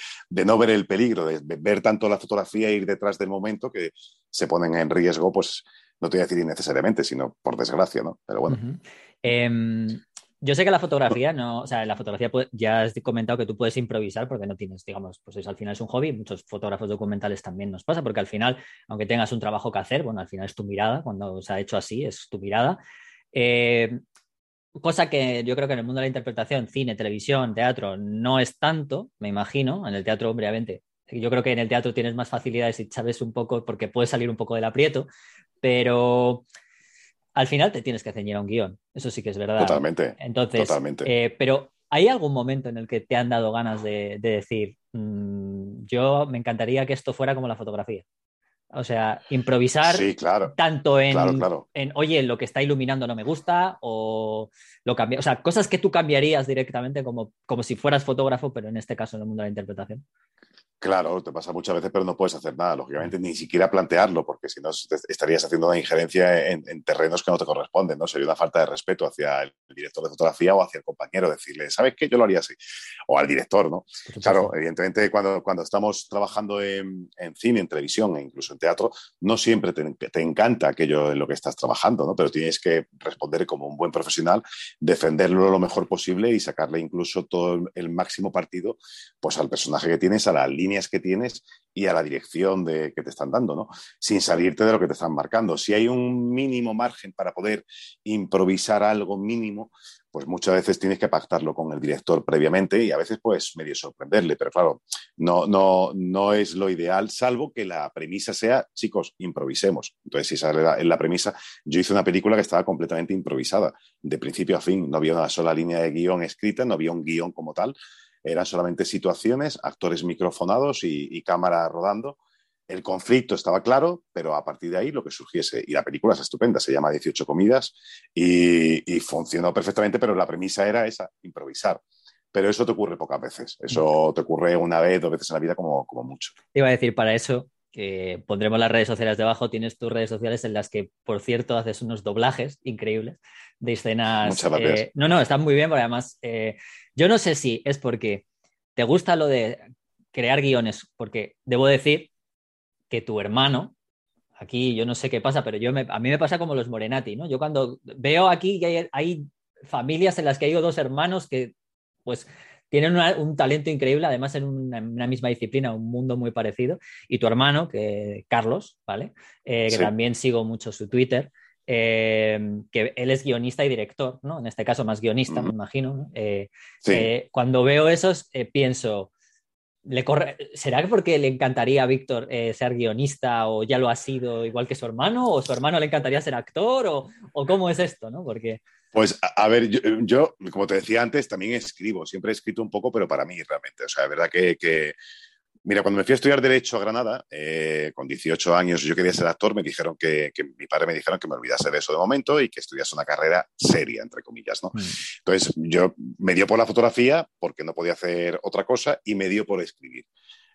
no ver el peligro, de, ver tanto la fotografía e ir detrás del momento que se ponen en riesgo, pues no te voy a decir innecesariamente, sino por desgracia, ¿no? Pero bueno. Em, yo sé que la fotografía, no, o sea, la fotografía ya has comentado que tú puedes improvisar porque no tienes, digamos, pues al final es un hobby. Muchos fotógrafos documentales también nos pasa porque al final, aunque tengas un trabajo que hacer, bueno, al final es tu mirada, cuando se ha hecho así, es tu mirada. Eh, cosa que yo creo que en el mundo de la interpretación, cine, televisión, teatro, no es tanto, me imagino. En el teatro, obviamente, yo creo que en el teatro tienes más facilidades y sabes un poco, porque puedes salir un poco del aprieto, pero al final te tienes que ceñir a un guion. Eso sí que es verdad. Totalmente. Entonces, eh, pero ¿hay algún momento en el que te han dado ganas de, decir, mm, yo me encantaría que esto fuera como la fotografía? O sea, improvisar tanto en, en, oye, lo que está iluminando no me gusta, o lo cambia, o sea, cosas que tú cambiarías directamente como, como si fueras fotógrafo, pero en este caso en el mundo de la interpretación. Claro, te pasa muchas veces, pero no puedes hacer nada, lógicamente, ni siquiera plantearlo, porque si no estarías haciendo una injerencia en, terrenos que no te corresponden, ¿no? Sería una falta de respeto hacia el director de fotografía o hacia el compañero, decirle, ¿sabes qué? Yo lo haría así. O al director, ¿no? Claro, evidentemente, cuando, cuando estamos trabajando en, cine, en televisión e incluso en teatro, no siempre te, te, encanta aquello en lo que estás trabajando, ¿no? Pero tienes que responder como un buen profesional, defenderlo lo mejor posible y sacarle incluso todo el máximo partido pues, al personaje que tienes, a la línea que tienes y a la dirección de, que te están dando, ¿no? Sin salirte de lo que te están marcando. Si hay un mínimo margen para poder improvisar algo mínimo, pues muchas veces tienes que pactarlo con el director previamente y a veces pues medio sorprenderle, pero claro, no, no, no es lo ideal, salvo que la premisa sea, chicos, improvisemos. Entonces, si esa es la premisa, yo hice una película que estaba completamente improvisada, de principio a fin, no había una sola línea de guion escrita, no había un guion como tal, eran solamente situaciones, actores microfonados y, y cámara rodando el conflicto estaba claro, pero a partir de ahí lo que surgiese. Y la película es estupenda, se llama 18 comidas y, funcionó perfectamente, pero la premisa era esa, improvisar. Pero eso te ocurre pocas veces. Eso te ocurre una vez, dos veces en la vida como, como mucho. Iba a decir, para eso, que pondremos las redes sociales debajo, tienes tus redes sociales en las que, por cierto, haces unos doblajes increíbles de escenas. Muchas gracias. Eh, no, no, están muy bien, pero además, eh, yo no sé si es porque te gusta lo de crear guiones, porque debo decir que tu hermano, aquí yo no sé qué pasa, pero yo a mí me pasa como los Morenati, ¿no? Yo cuando veo aquí que hay, familias en las que hay dos hermanos que pues tienen un talento increíble, además en una, misma disciplina, un mundo muy parecido, y tu hermano, que Carlos, ¿vale? Eh, que también sigo mucho su Twitter, eh, que él es guionista y director, ¿no? En este caso más guionista, me imagino. Eh, cuando veo esos, pienso, le corre... ¿Será porque le encantaría a Víctor eh, ser guionista o ya lo ha sido igual que su hermano? ¿O su hermano le encantaría ser actor? ¿O, o cómo es esto? ¿no? Porque... Pues a, ver, yo, como te decía antes, también escribo, siempre he escrito un poco, pero para mí realmente. O sea, es verdad que, que Mira, cuando me fui a estudiar Derecho a Granada, eh, con 18 años yo quería ser actor, me dijeron que, mi padre me dijeron que me olvidase de eso de momento y que estudiase una carrera seria, entre comillas, ¿no? Mm. Entonces, yo me dio por la fotografía porque no podía hacer otra cosa y me dio por escribir.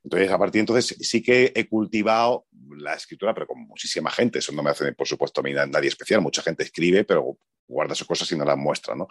Entonces, a partir de entonces sí que he cultivado la escritura, pero con muchísima gente. Eso no me hace, por supuesto, a mí nadie especial. Mucha gente escribe, pero guarda sus cosas y no las muestra, ¿no?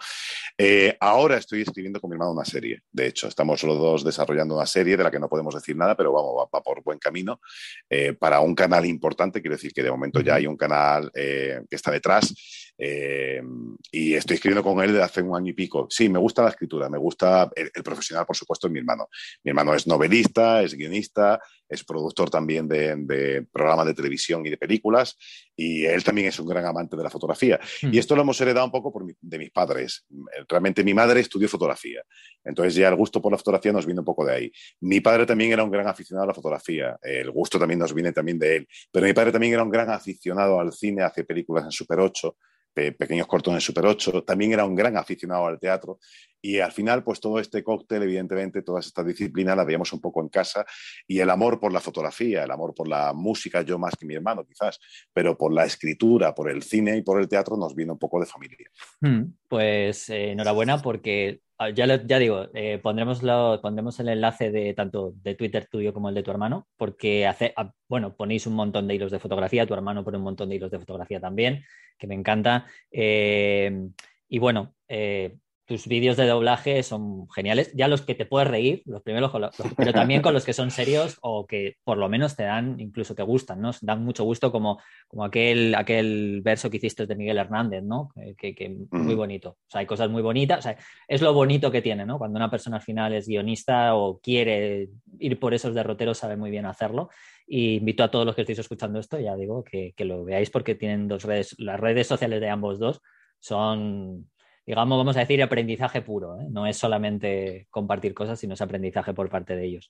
Eh, ahora estoy escribiendo con mi hermano una serie. De hecho, estamos los dos desarrollando una serie de la que no podemos decir nada, pero vamos, va, por buen camino eh, para un canal importante. Quiero decir que de momento ya hay un canal eh, que está detrás y estoy escribiendo con él desde hace un año y pico. Sí, me gusta la escritura, me gusta el, profesional, por supuesto, es mi hermano. Mi hermano es novelista, es guionista, es productor también de, programas de televisión y de películas, y él también es un gran amante de la fotografía. Hmm. Y esto lo hemos heredado un poco por de mis padres. Realmente mi madre estudió fotografía, entonces ya el gusto por la fotografía nos viene un poco de ahí. Mi padre también era un gran aficionado a la fotografía, el gusto también nos viene también de él, pero mi padre también era un gran aficionado al cine, hace películas en Super 8 pequeños cortones Super 8, también era un gran aficionado al teatro. Y al final pues todo este cóctel, evidentemente todas estas disciplinas las veíamos un poco en casa. Y el amor por la fotografía, el amor por la música, yo más que mi hermano quizás, pero por la escritura, por el cine y por el teatro nos viene un poco de familia. Hmm, pues eh, enhorabuena porque Ah, ya, ya digo, eh, pondremos, pondremos el enlace de tanto de Twitter tuyo como el de tu hermano, porque hace, ah, bueno, ponéis un montón de hilos de fotografía, tu hermano pone un montón de hilos de fotografía también, que me encanta. Eh, y bueno, eh, tus vídeos de doblaje son geniales. Ya los que te puedes reír, los primeros, pero también con los que son serios o que por lo menos te dan, incluso te gustan, ¿no? Dan mucho gusto como, como aquel, aquel verso que hiciste de Miguel Hernández, ¿no? Que, muy bonito. O sea, hay cosas muy bonitas. O sea, es lo bonito que tiene, ¿no? Cuando una persona al final es guionista o quiere ir por esos derroteros, sabe muy bien hacerlo. Y invito a todos los que estéis escuchando esto, ya digo, que, que lo veáis porque tienen dos redes, las redes sociales de ambos dos son digamos, vamos a decir, aprendizaje puro. ¿eh? No es solamente compartir cosas, sino es aprendizaje por parte de ellos.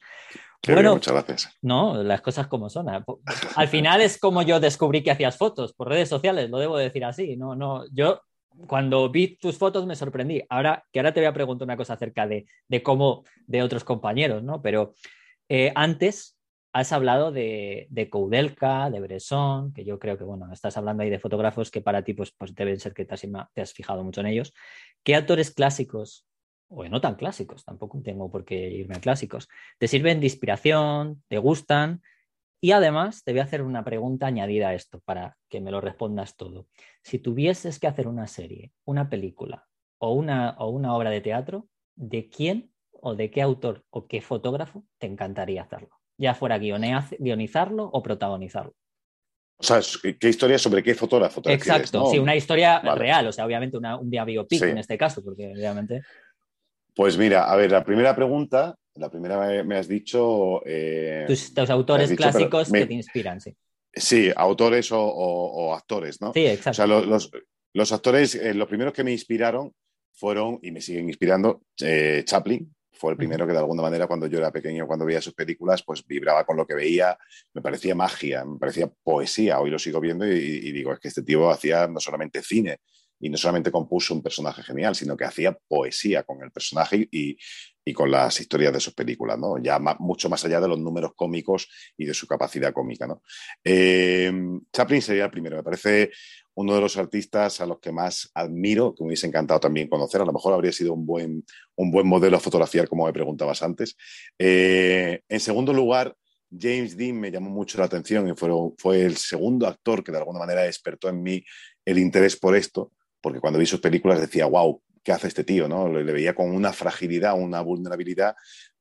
bueno, muchas gracias. No, las cosas como son. ¿eh? <laughs> Al final es como yo descubrí que hacías fotos por redes sociales, lo debo decir así. No, no, yo cuando vi tus fotos me sorprendí. Ahora, que ahora te voy a preguntar una cosa acerca de, de cómo de otros compañeros, ¿no? Pero eh, antes has hablado de, de de Bresson, que yo creo que, bueno, estás hablando ahí de fotógrafos que para ti pues, pues deben ser que te has, fijado mucho en ellos. ¿Qué autores clásicos, o no tan clásicos, tampoco tengo por qué irme a clásicos, te sirven de inspiración, te gustan? Y además te voy a hacer una pregunta añadida a esto para que me lo respondas todo. Si tuvieses que hacer una serie, una película o una, o una obra de teatro, ¿de quién o de qué autor o qué fotógrafo te encantaría hacerlo? Ya fuera guionizarlo o protagonizarlo. O sea, ¿qué historia sobre qué fotógrafo? Exacto, sí, una historia real, o sea, obviamente un día biopic en este caso, porque obviamente... Pues mira, a ver, la primera pregunta, la primera me has dicho... Eh, tus, autores clásicos que te inspiran, sí. Sí, autores o, actores, ¿no? Sí, exacto. O sea, los, actores, eh, los primeros que me inspiraron fueron, y me siguen inspirando, eh, Chaplin, fue el primero que de alguna manera cuando yo era pequeño, cuando veía sus películas, pues vibraba con lo que veía, me parecía magia, me parecía poesía, hoy lo sigo viendo y, digo, es que este tío hacía no solamente cine y no solamente compuso un personaje genial, sino que hacía poesía con el personaje y, con las historias de sus películas, ¿no? Ya mucho más allá de los números cómicos y de su capacidad cómica, ¿no? Eh, Chaplin sería el primero, me parece uno de los artistas a los que más admiro, que me hubiese encantado también conocer. A lo mejor habría sido un buen, un buen modelo a fotografiar, como me preguntabas antes. Eh, en segundo lugar, James Dean me llamó mucho la atención y fue, fue el segundo actor que de alguna manera despertó en mí el interés por esto, porque cuando vi sus películas decía, wow, ¿qué hace este tío? ¿no? Le, veía con una fragilidad, una vulnerabilidad,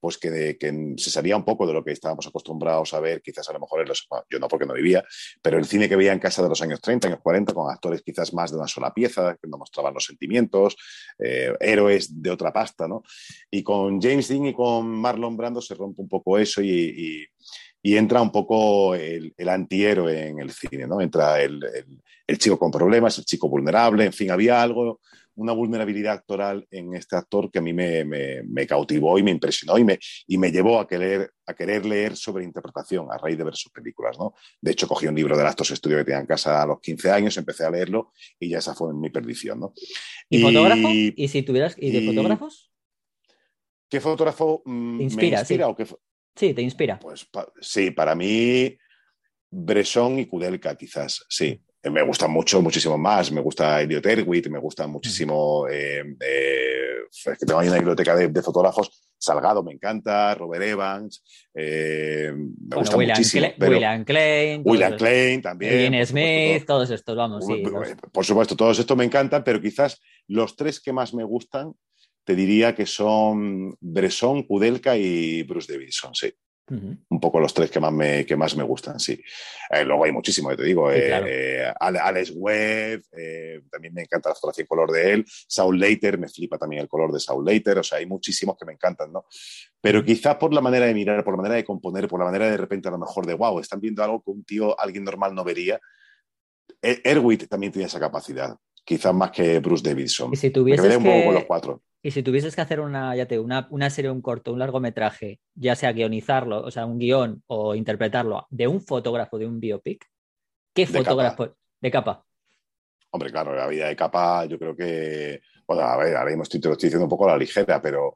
pues que, se salía un poco de lo que estábamos acostumbrados a ver, quizás a lo mejor los, yo no porque no vivía, pero el cine que veía en casa de los años 30, años 40, con actores quizás más de una sola pieza, que no mostraban los sentimientos, eh, héroes de otra pasta, ¿no? Y con James Dean y con Marlon Brando se rompe un poco eso y, entra un poco el, antihéroe en el cine, ¿no? Entra el, chico con problemas, el chico vulnerable, en fin, había algo una vulnerabilidad actoral en este actor que a mí me, cautivó y me impresionó y me, y me llevó a querer, a querer leer sobre interpretación a raíz de ver sus películas. ¿no? De hecho, cogí un libro de Actos Estudio que tenía en casa a los 15 años, empecé a leerlo y ya esa fue mi perdición. ¿no? ¿Y, fotógrafo? ¿Y si tuvieras, ¿y de fotógrafos? ¿Qué fotógrafo mm, ¿Te inspira, me inspira? Sí. sí, te inspira. Pues sí, para mí Bresson y Kudelka quizás, sí me gusta mucho, muchísimo más. Me gusta Elliot Erwitt, me gusta muchísimo. Eh, eh, es que tengo ahí una biblioteca de, fotógrafos. Salgado me encanta, Robert Evans, eh, me gusta William muchísimo. William Klein. William Klein también. Ian Smith, todos estos, vamos. Sí, por supuesto, todos estos me encantan, pero quizás los tres que más me gustan te diría que son Bresson, Kudelka y Bruce Davidson, sí. Un poco los tres que más me, que más me gustan, sí. Eh, luego hay muchísimo, te digo. Eh, eh, Alex Webb, también me encanta la fotografía en color de él. Saul Leiter, me flipa también el color de Saul Leiter. O sea, hay muchísimos que me encantan, ¿no? Pero quizás por la manera de mirar, por la manera de componer, por la manera de, repente a lo mejor de wow, están viendo algo que un tío, alguien normal no vería. E-, Erwitt también tiene esa capacidad, quizás más que Bruce Davidson. Y si tuvieses un poco con los cuatro. Y si tuvieses que hacer una, ya te, una, una serie, un corto, un largometraje, ya sea guionizarlo, o sea, un guion o interpretarlo de un fotógrafo de un biopic, ¿qué fotógrafo de capa? Hombre, claro, la vida de capa, yo creo que. Bueno, a ver, ahora mismo estoy, te lo estoy diciendo un poco a la ligera, pero.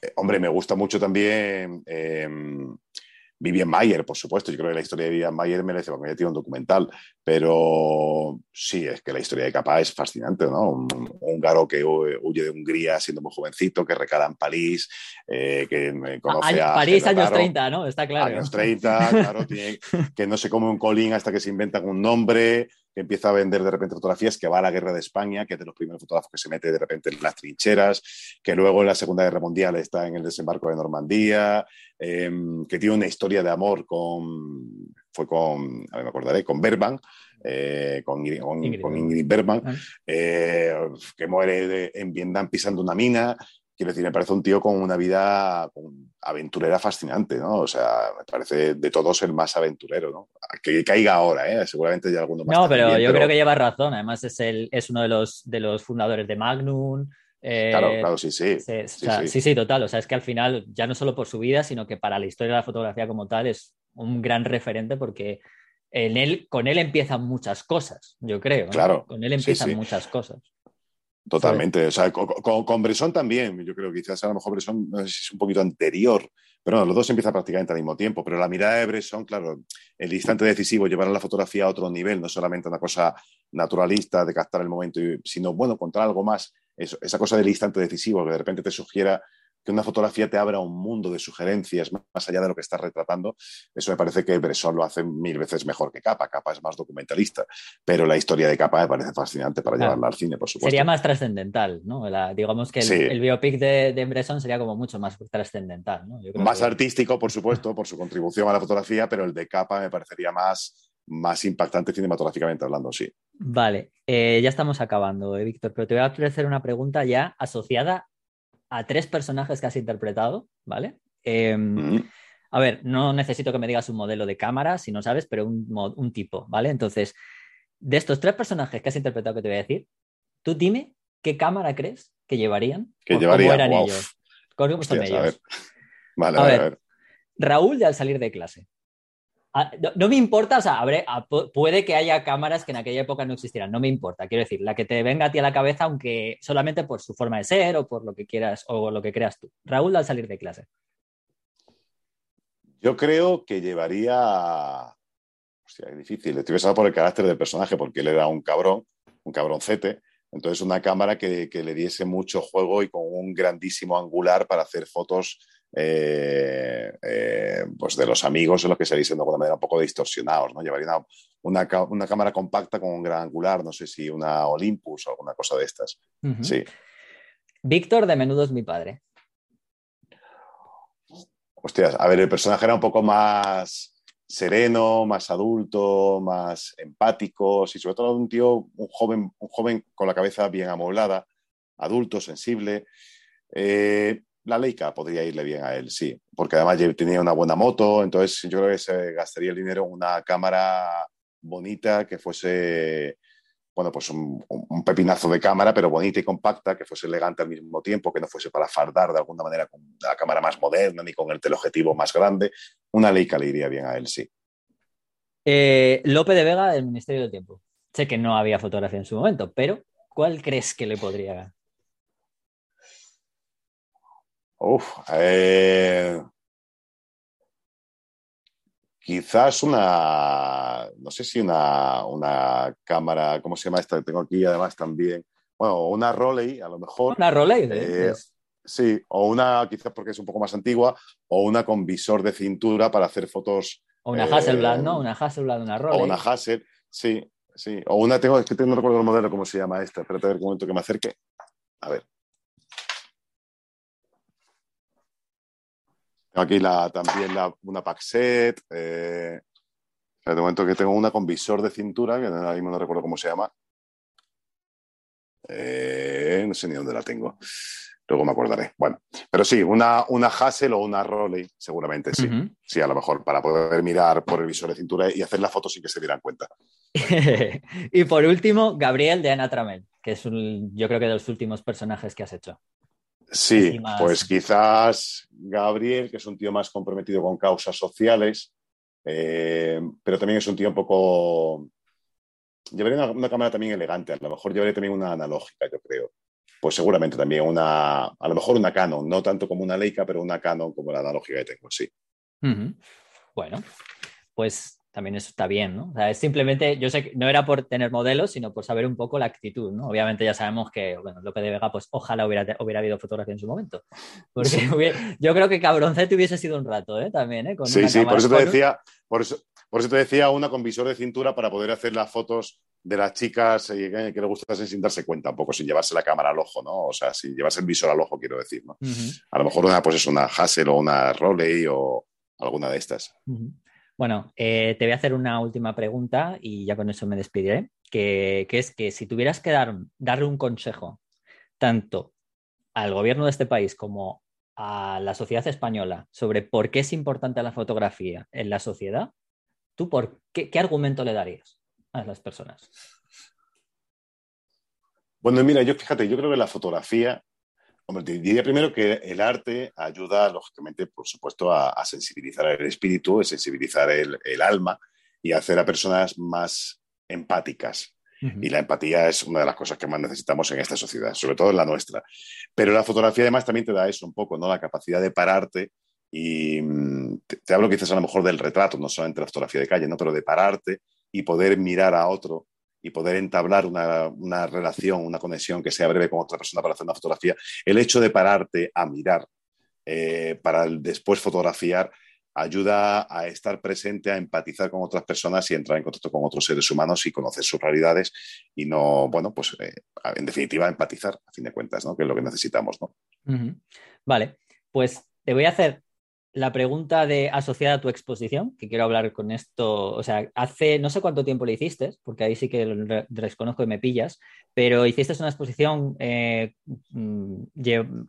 Eh, hombre, me gusta mucho también. Em, Vivian Mayer, por supuesto. Yo creo que la historia de Vivian Mayer merece, porque ya tiene un documental, pero sí, es que la historia de Capa es fascinante, ¿no? Un húngaro que huye de Hungría siendo muy jovencito, que recala en París, eh, que conoce a... París, años 30, ¿no? Está claro. Años 30, claro, <laughs> que no se come un colín hasta que se inventan un nombre, que empieza a vender de repente fotografías, que va a la guerra de España, que es de los primeros fotógrafos que se mete de repente en las trincheras, que luego en la Segunda Guerra Mundial está en el desembarco de Normandía, em, que tiene una historia de amor con, fue con, a ver, me acordaré, con Bergman, eh, con, Ingrid, Bergman, ah. eh, que muere en Vietnam pisando una mina, Quiero decir, me parece un tío con una vida aventurera fascinante, ¿no? O sea, me parece de todos el más aventurero, ¿no? Que caiga ahora, ¿eh? Seguramente hay alguno más. No, pero yo creo que lleva razón. Además, es, el, es uno de los, de los fundadores de Magnum. Eh, claro, claro, sí sí. Sí, sí. total. O sea, es que al final, ya no solo por su vida, sino que para la historia de la fotografía como tal, es un gran referente porque en él, con él empiezan muchas cosas, yo creo. Claro. Con él empiezan muchas cosas. Totalmente. O sea, con, con, Bresson también. Yo creo que quizás a lo mejor Bresson no sé si es un poquito anterior, pero no, los dos empiezan prácticamente al mismo tiempo. Pero la mirada de Bresson, claro, el instante decisivo, llevar a la fotografía a otro nivel, no solamente una cosa naturalista de captar el momento, sino, bueno, contar algo más. esa cosa del instante decisivo, que de repente te sugiera que una fotografía te abra un mundo de sugerencias más allá de lo que estás retratando, eso me parece que Bresson lo hace mil veces mejor que Capa. Capa es más documentalista, pero la historia de Capa me parece fascinante para llevarla al cine, por supuesto. Sería más trascendental, ¿no? digamos que el, biopic de, Bresson sería como mucho más trascendental, ¿no? más artístico, por supuesto, por su contribución a la fotografía, pero el de Capa me parecería más, más impactante cinematográficamente hablando, sí. Vale, eh, ya estamos acabando, eh, Víctor, pero te voy a hacer una pregunta ya asociada a tres personajes que has interpretado, ¿vale? Em, a ver, no necesito que me digas un modelo de cámara, si no sabes, pero un, tipo, ¿vale? Entonces, de estos tres personajes que has interpretado que te voy a decir, tú dime ¿qué cámara crees que llevarían? Que ¿O llevarían, ¿Cómo eran wow. ellos? ¿Cómo Hostias, a ellos? ver. Vale, A a ver, ver. a ver. Raúl de al salir de clase. Ah, No, me importa, o sea, ah, pu- puede que haya cámaras que en aquella época no existieran, no me importa, quiero decir, la que te venga a ti a la cabeza, aunque solamente por su forma de ser o por lo que quieras o lo que creas tú. Raúl al salir de clase. Yo creo que llevaría. Hostia, es difícil. Estoy pensando por el carácter del personaje, porque él era un cabrón, un cabroncete. Entonces, una cámara que, que le diese mucho juego y con un grandísimo angular para hacer fotos eh, eh, pues de los amigos, en los que se dicen de alguna manera un poco distorsionados. ¿no? Llevaría una, una, cámara compacta con un gran angular, no sé si una Olympus o alguna cosa de estas. Sí. Víctor de Menudo es mi padre. Hostias, a ver, el personaje era un poco más sereno, más adulto, más empático, y sobre todo un tío, un joven, un joven con la cabeza bien amoblada, adulto, sensible. Eh, la Leica podría irle bien a él, sí, porque además tenía una buena moto, entonces yo creo que se gastaría el dinero en una cámara bonita que fuese, bueno, pues un, un pepinazo de cámara, pero bonita y compacta, que fuese elegante al mismo tiempo, que no fuese para fardar de alguna manera con la cámara más moderna ni con el teleobjetivo más grande. Una Leica le iría bien a él, sí. Eh, Lope de Vega del Ministerio del Tiempo. Sé que no había fotografía en su momento, pero ¿cuál crees que le podría Uf, eh, quizás una, no sé si una, una cámara, ¿cómo se llama esta que tengo aquí además también? Bueno, una Rolei, a lo mejor. Una Rolex, Eh, ¿eh? Sí, o una, quizás porque es un poco más antigua, o una con visor de cintura para hacer fotos, O una eh, Hasselblad, ¿no? Una Hasselblad, una Rolex. o una Hasselblad, sí, sí, o una, tengo, es que no recuerdo el modelo, ¿cómo se llama esta? Espérate a ver un momento que me acerque. A ver. Aquí la, también la, una Paxet. Eh, un momento que tengo una con visor de cintura, que ahora mismo no recuerdo cómo se llama. Eh, no sé ni dónde la tengo. Luego me acordaré. Bueno, pero sí, una, una Hassel o una Roley, seguramente sí. Sí, a lo mejor para poder mirar por el visor de cintura y hacer la foto sin que se dieran cuenta. <laughs> y por último, Gabriel de Ana Tramel, que es un- yo creo que de los últimos personajes que has hecho. Sí, más- pues quizás Gabriel, que es un tío más comprometido con causas sociales, eh, pero también es un tío un poco... Llevaría una, una cámara también elegante, a lo mejor llevaría también una analógica, yo creo. Pues seguramente también una, a lo mejor una Canon, no tanto como una Leica, pero una Canon como la analógica que tengo, sí. Bueno, pues también eso está bien, ¿no? O sea, es simplemente, yo sé que no era por tener modelos, sino por saber un poco la actitud, ¿no? Obviamente ya sabemos que, bueno, Lope de Vega, pues ojalá hubiera, hubiera habido fotografía en su momento. Porque hubiera- yo creo que Cabroncete hubiese sido un rato, ¿eh? También, ¿eh? Con Sí, sí, por eso te decía, por eso, por eso te decía una con visor de cintura para poder hacer las fotos de las chicas eh, que, le gustasen sin darse cuenta, un poco sin llevarse la cámara al ojo, ¿no? O sea, sin llevarse el visor al ojo, quiero decir, ¿no? A lo mejor una, pues es una Hassel o una Roley o alguna de estas. Ujú. Bueno, eh, te voy a hacer una última pregunta y ya con eso me despediré, que, es que si tuvieras que dar, darle un consejo tanto al gobierno de este país como a la sociedad española sobre por qué es importante la fotografía en la sociedad, ¿tú por qué, qué argumento le darías a las personas? Bueno, mira, yo fíjate, yo creo que la fotografía, hombre, te diría primero que el arte ayuda, lógicamente, por supuesto, a, a sensibilizar el espíritu, a sensibilizar el, el alma y a hacer a personas más empáticas. Y la empatía es una de las cosas que más necesitamos en esta sociedad, sobre todo en la nuestra. Pero la fotografía además también te da eso un poco, ¿no? La capacidad de pararte y mm, te, te hablo quizás a lo mejor del retrato, no solamente la fotografía de calle, ¿no? Pero de pararte y poder mirar a otro y poder entablar una, una relación, una conexión que sea breve con otra persona para hacer una fotografía. El hecho de pararte a mirar eh, para después fotografiar ayuda a estar presente, a empatizar con otras personas y entrar en contacto con otros seres humanos y conocer sus realidades y no, bueno, pues eh, en definitiva empatizar, a fin de cuentas, ¿no? Que es lo que necesitamos, ¿no? Vale, pues te voy a hacer la pregunta de asociada a tu exposición, que quiero hablar con esto, o sea, hace no sé cuánto tiempo le hiciste, porque ahí sí que lo desconozco y me pillas, pero hiciste una exposición eh, mm,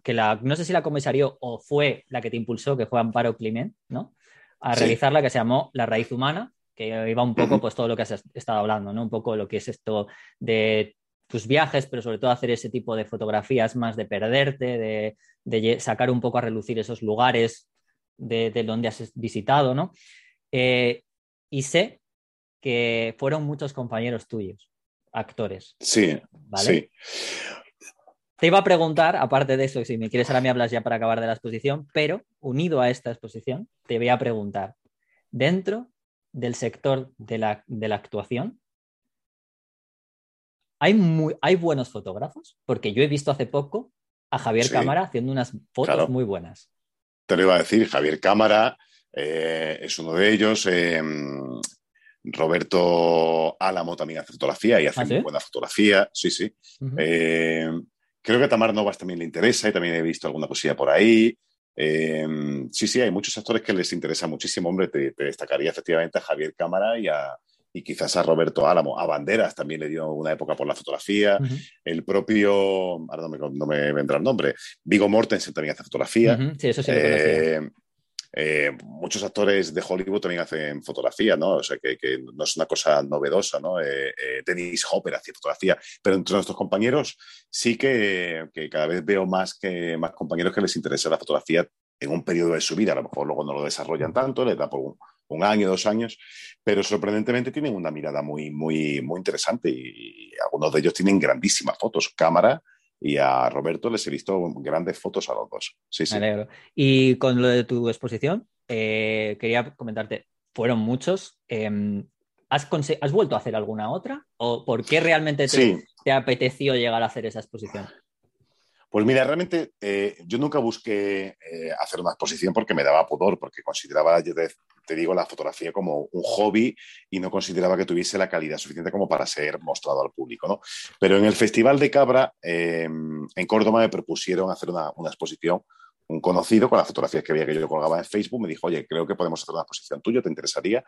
que la, no sé si la comisarió o fue la que te impulsó, que fue Amparo Climent, ¿no? A Sí. realizarla, que se llamó La raíz humana, que iba un poco pues todo lo que has estado hablando, ¿no? Un poco lo que es esto de tus viajes, pero sobre todo hacer ese tipo de fotografías más de perderte, de, sacar un poco a relucir esos lugares de, donde has visitado, ¿no? Eh, y sé que fueron muchos compañeros tuyos, actores. Sí, sí. Te iba a preguntar, aparte de eso, si me quieres ahora me hablas ya para acabar de la exposición, pero unido a esta exposición, te voy a preguntar, dentro del sector de la, actuación, ¿hay, ¿hay buenos fotógrafos? Porque yo he visto hace poco a Javier Cámara haciendo unas fotos muy buenas. Te lo iba a decir, Javier Cámara eh, es uno de ellos. Em, Roberto Álamo también hace fotografía y hace ¿Ah, muy buena fotografía. Sí, sí. Creo que a Tamar Novas también le interesa y también he visto alguna cosilla por ahí. Sí, sí, hay muchos actores que les interesa muchísimo. Hombre, te, destacaría efectivamente a Javier Cámara y, a, y quizás a Roberto Álamo. A Banderas también le dio una época por la fotografía. El propio, ahora no me, vendrá el nombre, Vigo Mortensen también hace fotografía. Sí, eso sí lo conocía. Eh, muchos actores de Hollywood también hacen fotografía, ¿no? O sea, que, no es una cosa novedosa, ¿no? Eh, eh, Dennis Hopper hacía fotografía, pero entre nuestros compañeros sí que, cada vez veo más, que, más compañeros que les interesa la fotografía en un periodo de su vida. A lo mejor luego no lo desarrollan tanto, les da por un, un año, dos años, pero sorprendentemente tienen una mirada muy, muy, muy interesante y algunos de ellos tienen grandísimas fotos, cámara y a Roberto les he visto grandes fotos a los dos. Sí, sí. alegro. Y con lo de tu exposición, eh, quería comentarte, fueron muchos. Em, ¿has, ¿has, vuelto a hacer alguna otra? ¿O por qué realmente te, te apeteció llegar a hacer esa exposición? Pues mira, realmente eh, yo nunca busqué eh, hacer una exposición porque me daba pudor, porque consideraba, te, digo, la fotografía como un hobby y no consideraba que tuviese la calidad suficiente como para ser mostrado al público. ¿no? Pero en el Festival de Cabra, em, en Córdoba, me propusieron hacer una, una exposición un conocido con las fotografías que había que yo colgaba en Facebook me dijo, oye, creo que podemos hacer una exposición tuya, ¿te interesaría?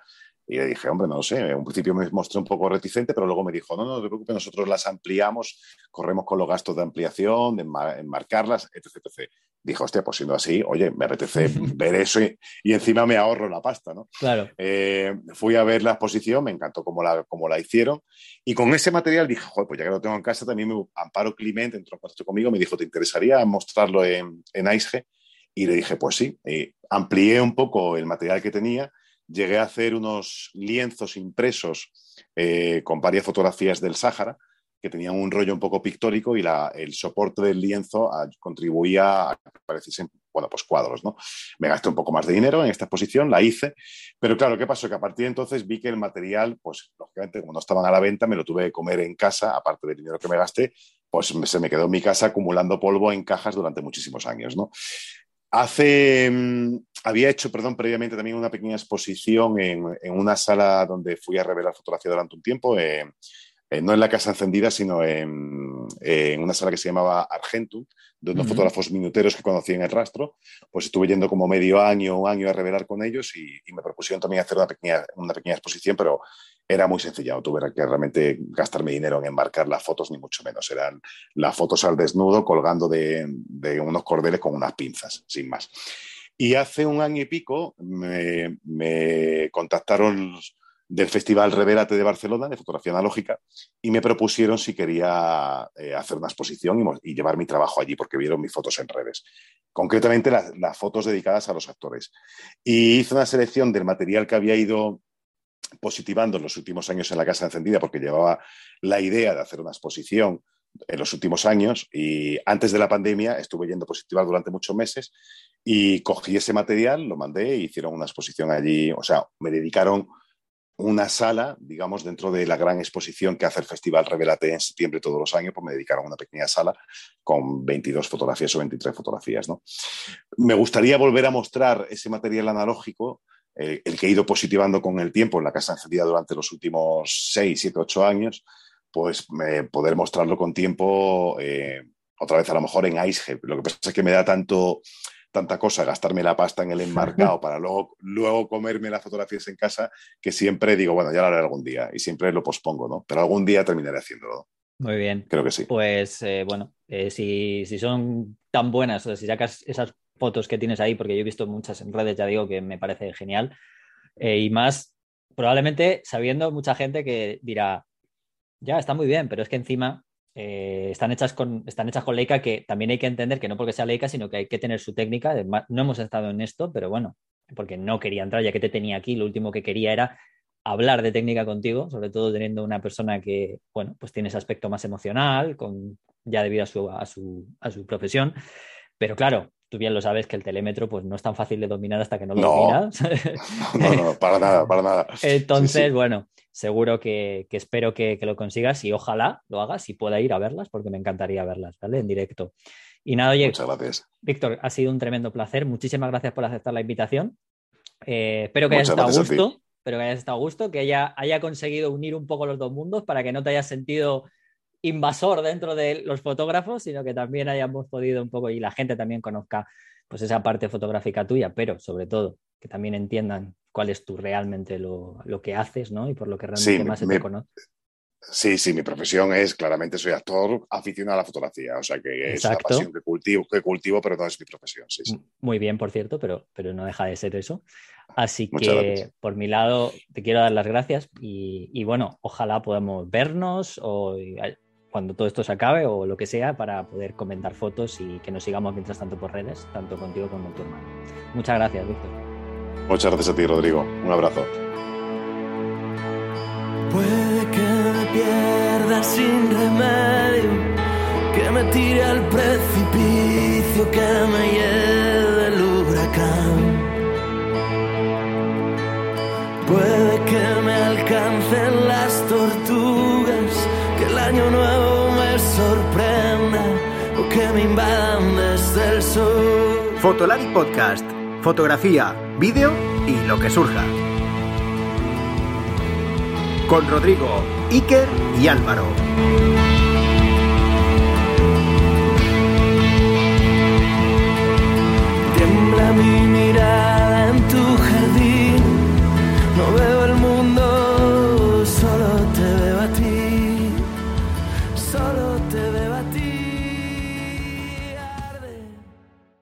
Y le dije, hombre, no lo sé. En un principio me mostré un poco reticente, pero luego me dijo, no, no, no te preocupes, nosotros las ampliamos, corremos con los gastos de ampliación, de enmarcarlas, etc, etc. Dijo, hostia, pues siendo así, oye, me apetece <laughs> ver eso y, encima me ahorro la pasta, ¿no? Claro. Eh, fui a ver la exposición, me encantó cómo la, cómo la hicieron y con ese material dije, joder, pues ya que lo tengo en casa, también me, Amparo Climent entró en contacto conmigo, me dijo, ¿te interesaría mostrarlo en, en ICE? Y le dije, pues sí, amplié un poco el material que tenía, llegué a hacer unos lienzos impresos eh, con varias fotografías del Sáhara, que tenían un rollo un poco pictórico y la, el soporte del lienzo contribuía a que pareciesen, bueno, pues cuadros, ¿no? Me gasté un poco más de dinero en esta exposición, la hice, pero claro, ¿qué pasó? Que a partir de entonces vi que el material, pues lógicamente como no estaban a la venta, me lo tuve que comer en casa, aparte del dinero que me gasté, pues se me quedó en mi casa acumulando polvo en cajas durante muchísimos años, ¿no? Hace, mm, había hecho, perdón, previamente también una pequeña exposición en, una sala donde fui a revelar fotografía durante un tiempo, eh, eh, no en la Casa Encendida, sino en, una sala que se llamaba Argentum, de unos fotógrafos minuteros que conocí en el rastro. Pues estuve yendo como medio año, un año a revelar con ellos y, y me propusieron también hacer una pequeña, una pequeña exposición, pero era muy sencilla, no tuve que realmente gastarme dinero en embarcar las fotos, ni mucho menos. Eran las fotos al desnudo colgando de, unos cordeles con unas pinzas, sin más. Y hace un año y pico me, contactaron del Festival Reverate de Barcelona de fotografía analógica y me propusieron si quería eh, hacer una exposición y, llevar mi trabajo allí porque vieron mis fotos en redes, concretamente las, fotos dedicadas a los actores. Y hice una selección del material que había ido positivando en los últimos años en la Casa Encendida porque llevaba la idea de hacer una exposición en los últimos años y antes de la pandemia estuve yendo a positivar durante muchos meses y cogí ese material, lo mandé e hicieron una exposición allí, o sea, me dedicaron una sala, digamos, dentro de la gran exposición que hace el Festival Revelate en septiembre todos los años, pues me dedicaron una pequeña sala con 22 fotografías o 23 fotografías, ¿no? Me gustaría volver a mostrar ese material analógico eh, el que he ido positivando con el tiempo en la casa encendida durante los últimos 6, 7, 8 años, pues poder mostrarlo con tiempo, eh, otra vez a lo mejor en Icehead. Lo que pasa es que me da tanto, tanta cosa gastarme la pasta en el enmarcado para luego, luego comerme las fotografías en casa que siempre digo, bueno, ya lo haré algún día y siempre lo pospongo, ¿no? Pero algún día terminaré haciéndolo. Muy bien. Creo que sí. Pues eh, bueno, si, si, son tan buenas, o si sacas esas fotos que tienes ahí, porque yo he visto muchas en redes, ya digo que me parece genial. Eh, y más, probablemente sabiendo mucha gente que dirá, ya está muy bien, pero es que encima eh, están, hechas con, están hechas con Leica, que también hay que entender que no porque sea Leica, sino que hay que tener su técnica. No hemos estado en esto, pero bueno, porque no quería entrar, ya que te tenía aquí, lo último que quería era hablar de técnica contigo, sobre todo teniendo una persona que, bueno, pues tiene ese aspecto más emocional, con, ya debido a su, a su, a su profesión. Pero claro, tú bien lo sabes que el telémetro pues no es tan fácil de dominar hasta que no lo dominas. <laughs> no, no, para nada, para nada. Entonces, bueno, seguro que, espero que, lo consigas y ojalá lo hagas y pueda ir a verlas porque me encantaría verlas, ¿vale? En directo. Y nada, oye, Muchas gracias. Víctor, ha sido un tremendo placer. Muchísimas gracias por aceptar la invitación. Eh, espero que hayas estado a gusto, pero que hayas estado a gusto, que haya, haya conseguido unir un poco los dos mundos para que no te hayas sentido invasor dentro de los fotógrafos, sino que también hayamos podido un poco y la gente también conozca pues esa parte fotográfica tuya, pero sobre todo que también entiendan cuál es tú realmente lo, que haces, ¿no? Y por lo que realmente más se te conoce. Sí, sí, mi profesión es, claramente soy actor aficionado a la fotografía, o sea que es la pasión que cultivo, que cultivo, pero no es mi profesión, sí, sí. Muy bien, por cierto, pero, pero no deja de ser eso. Así que por mi lado te quiero dar las gracias y, y bueno, ojalá podamos vernos o cuando todo esto se acabe o lo que sea para poder comentar fotos y que nos sigamos mientras tanto por redes, tanto contigo como con tu hermano. Muchas gracias, Víctor. Muchas gracias a ti, Rodrigo. Un abrazo. Puede que me pierda sin remedio, que me tire al precipicio, que me lleve el huracán. Puede que me alcancen las tortugas el año nuevo Fotolari Podcast. Fotografía, vídeo y lo que surja. Con Rodrigo, Iker y Álvaro. Tiembla mi mirada en tu jardín. No veo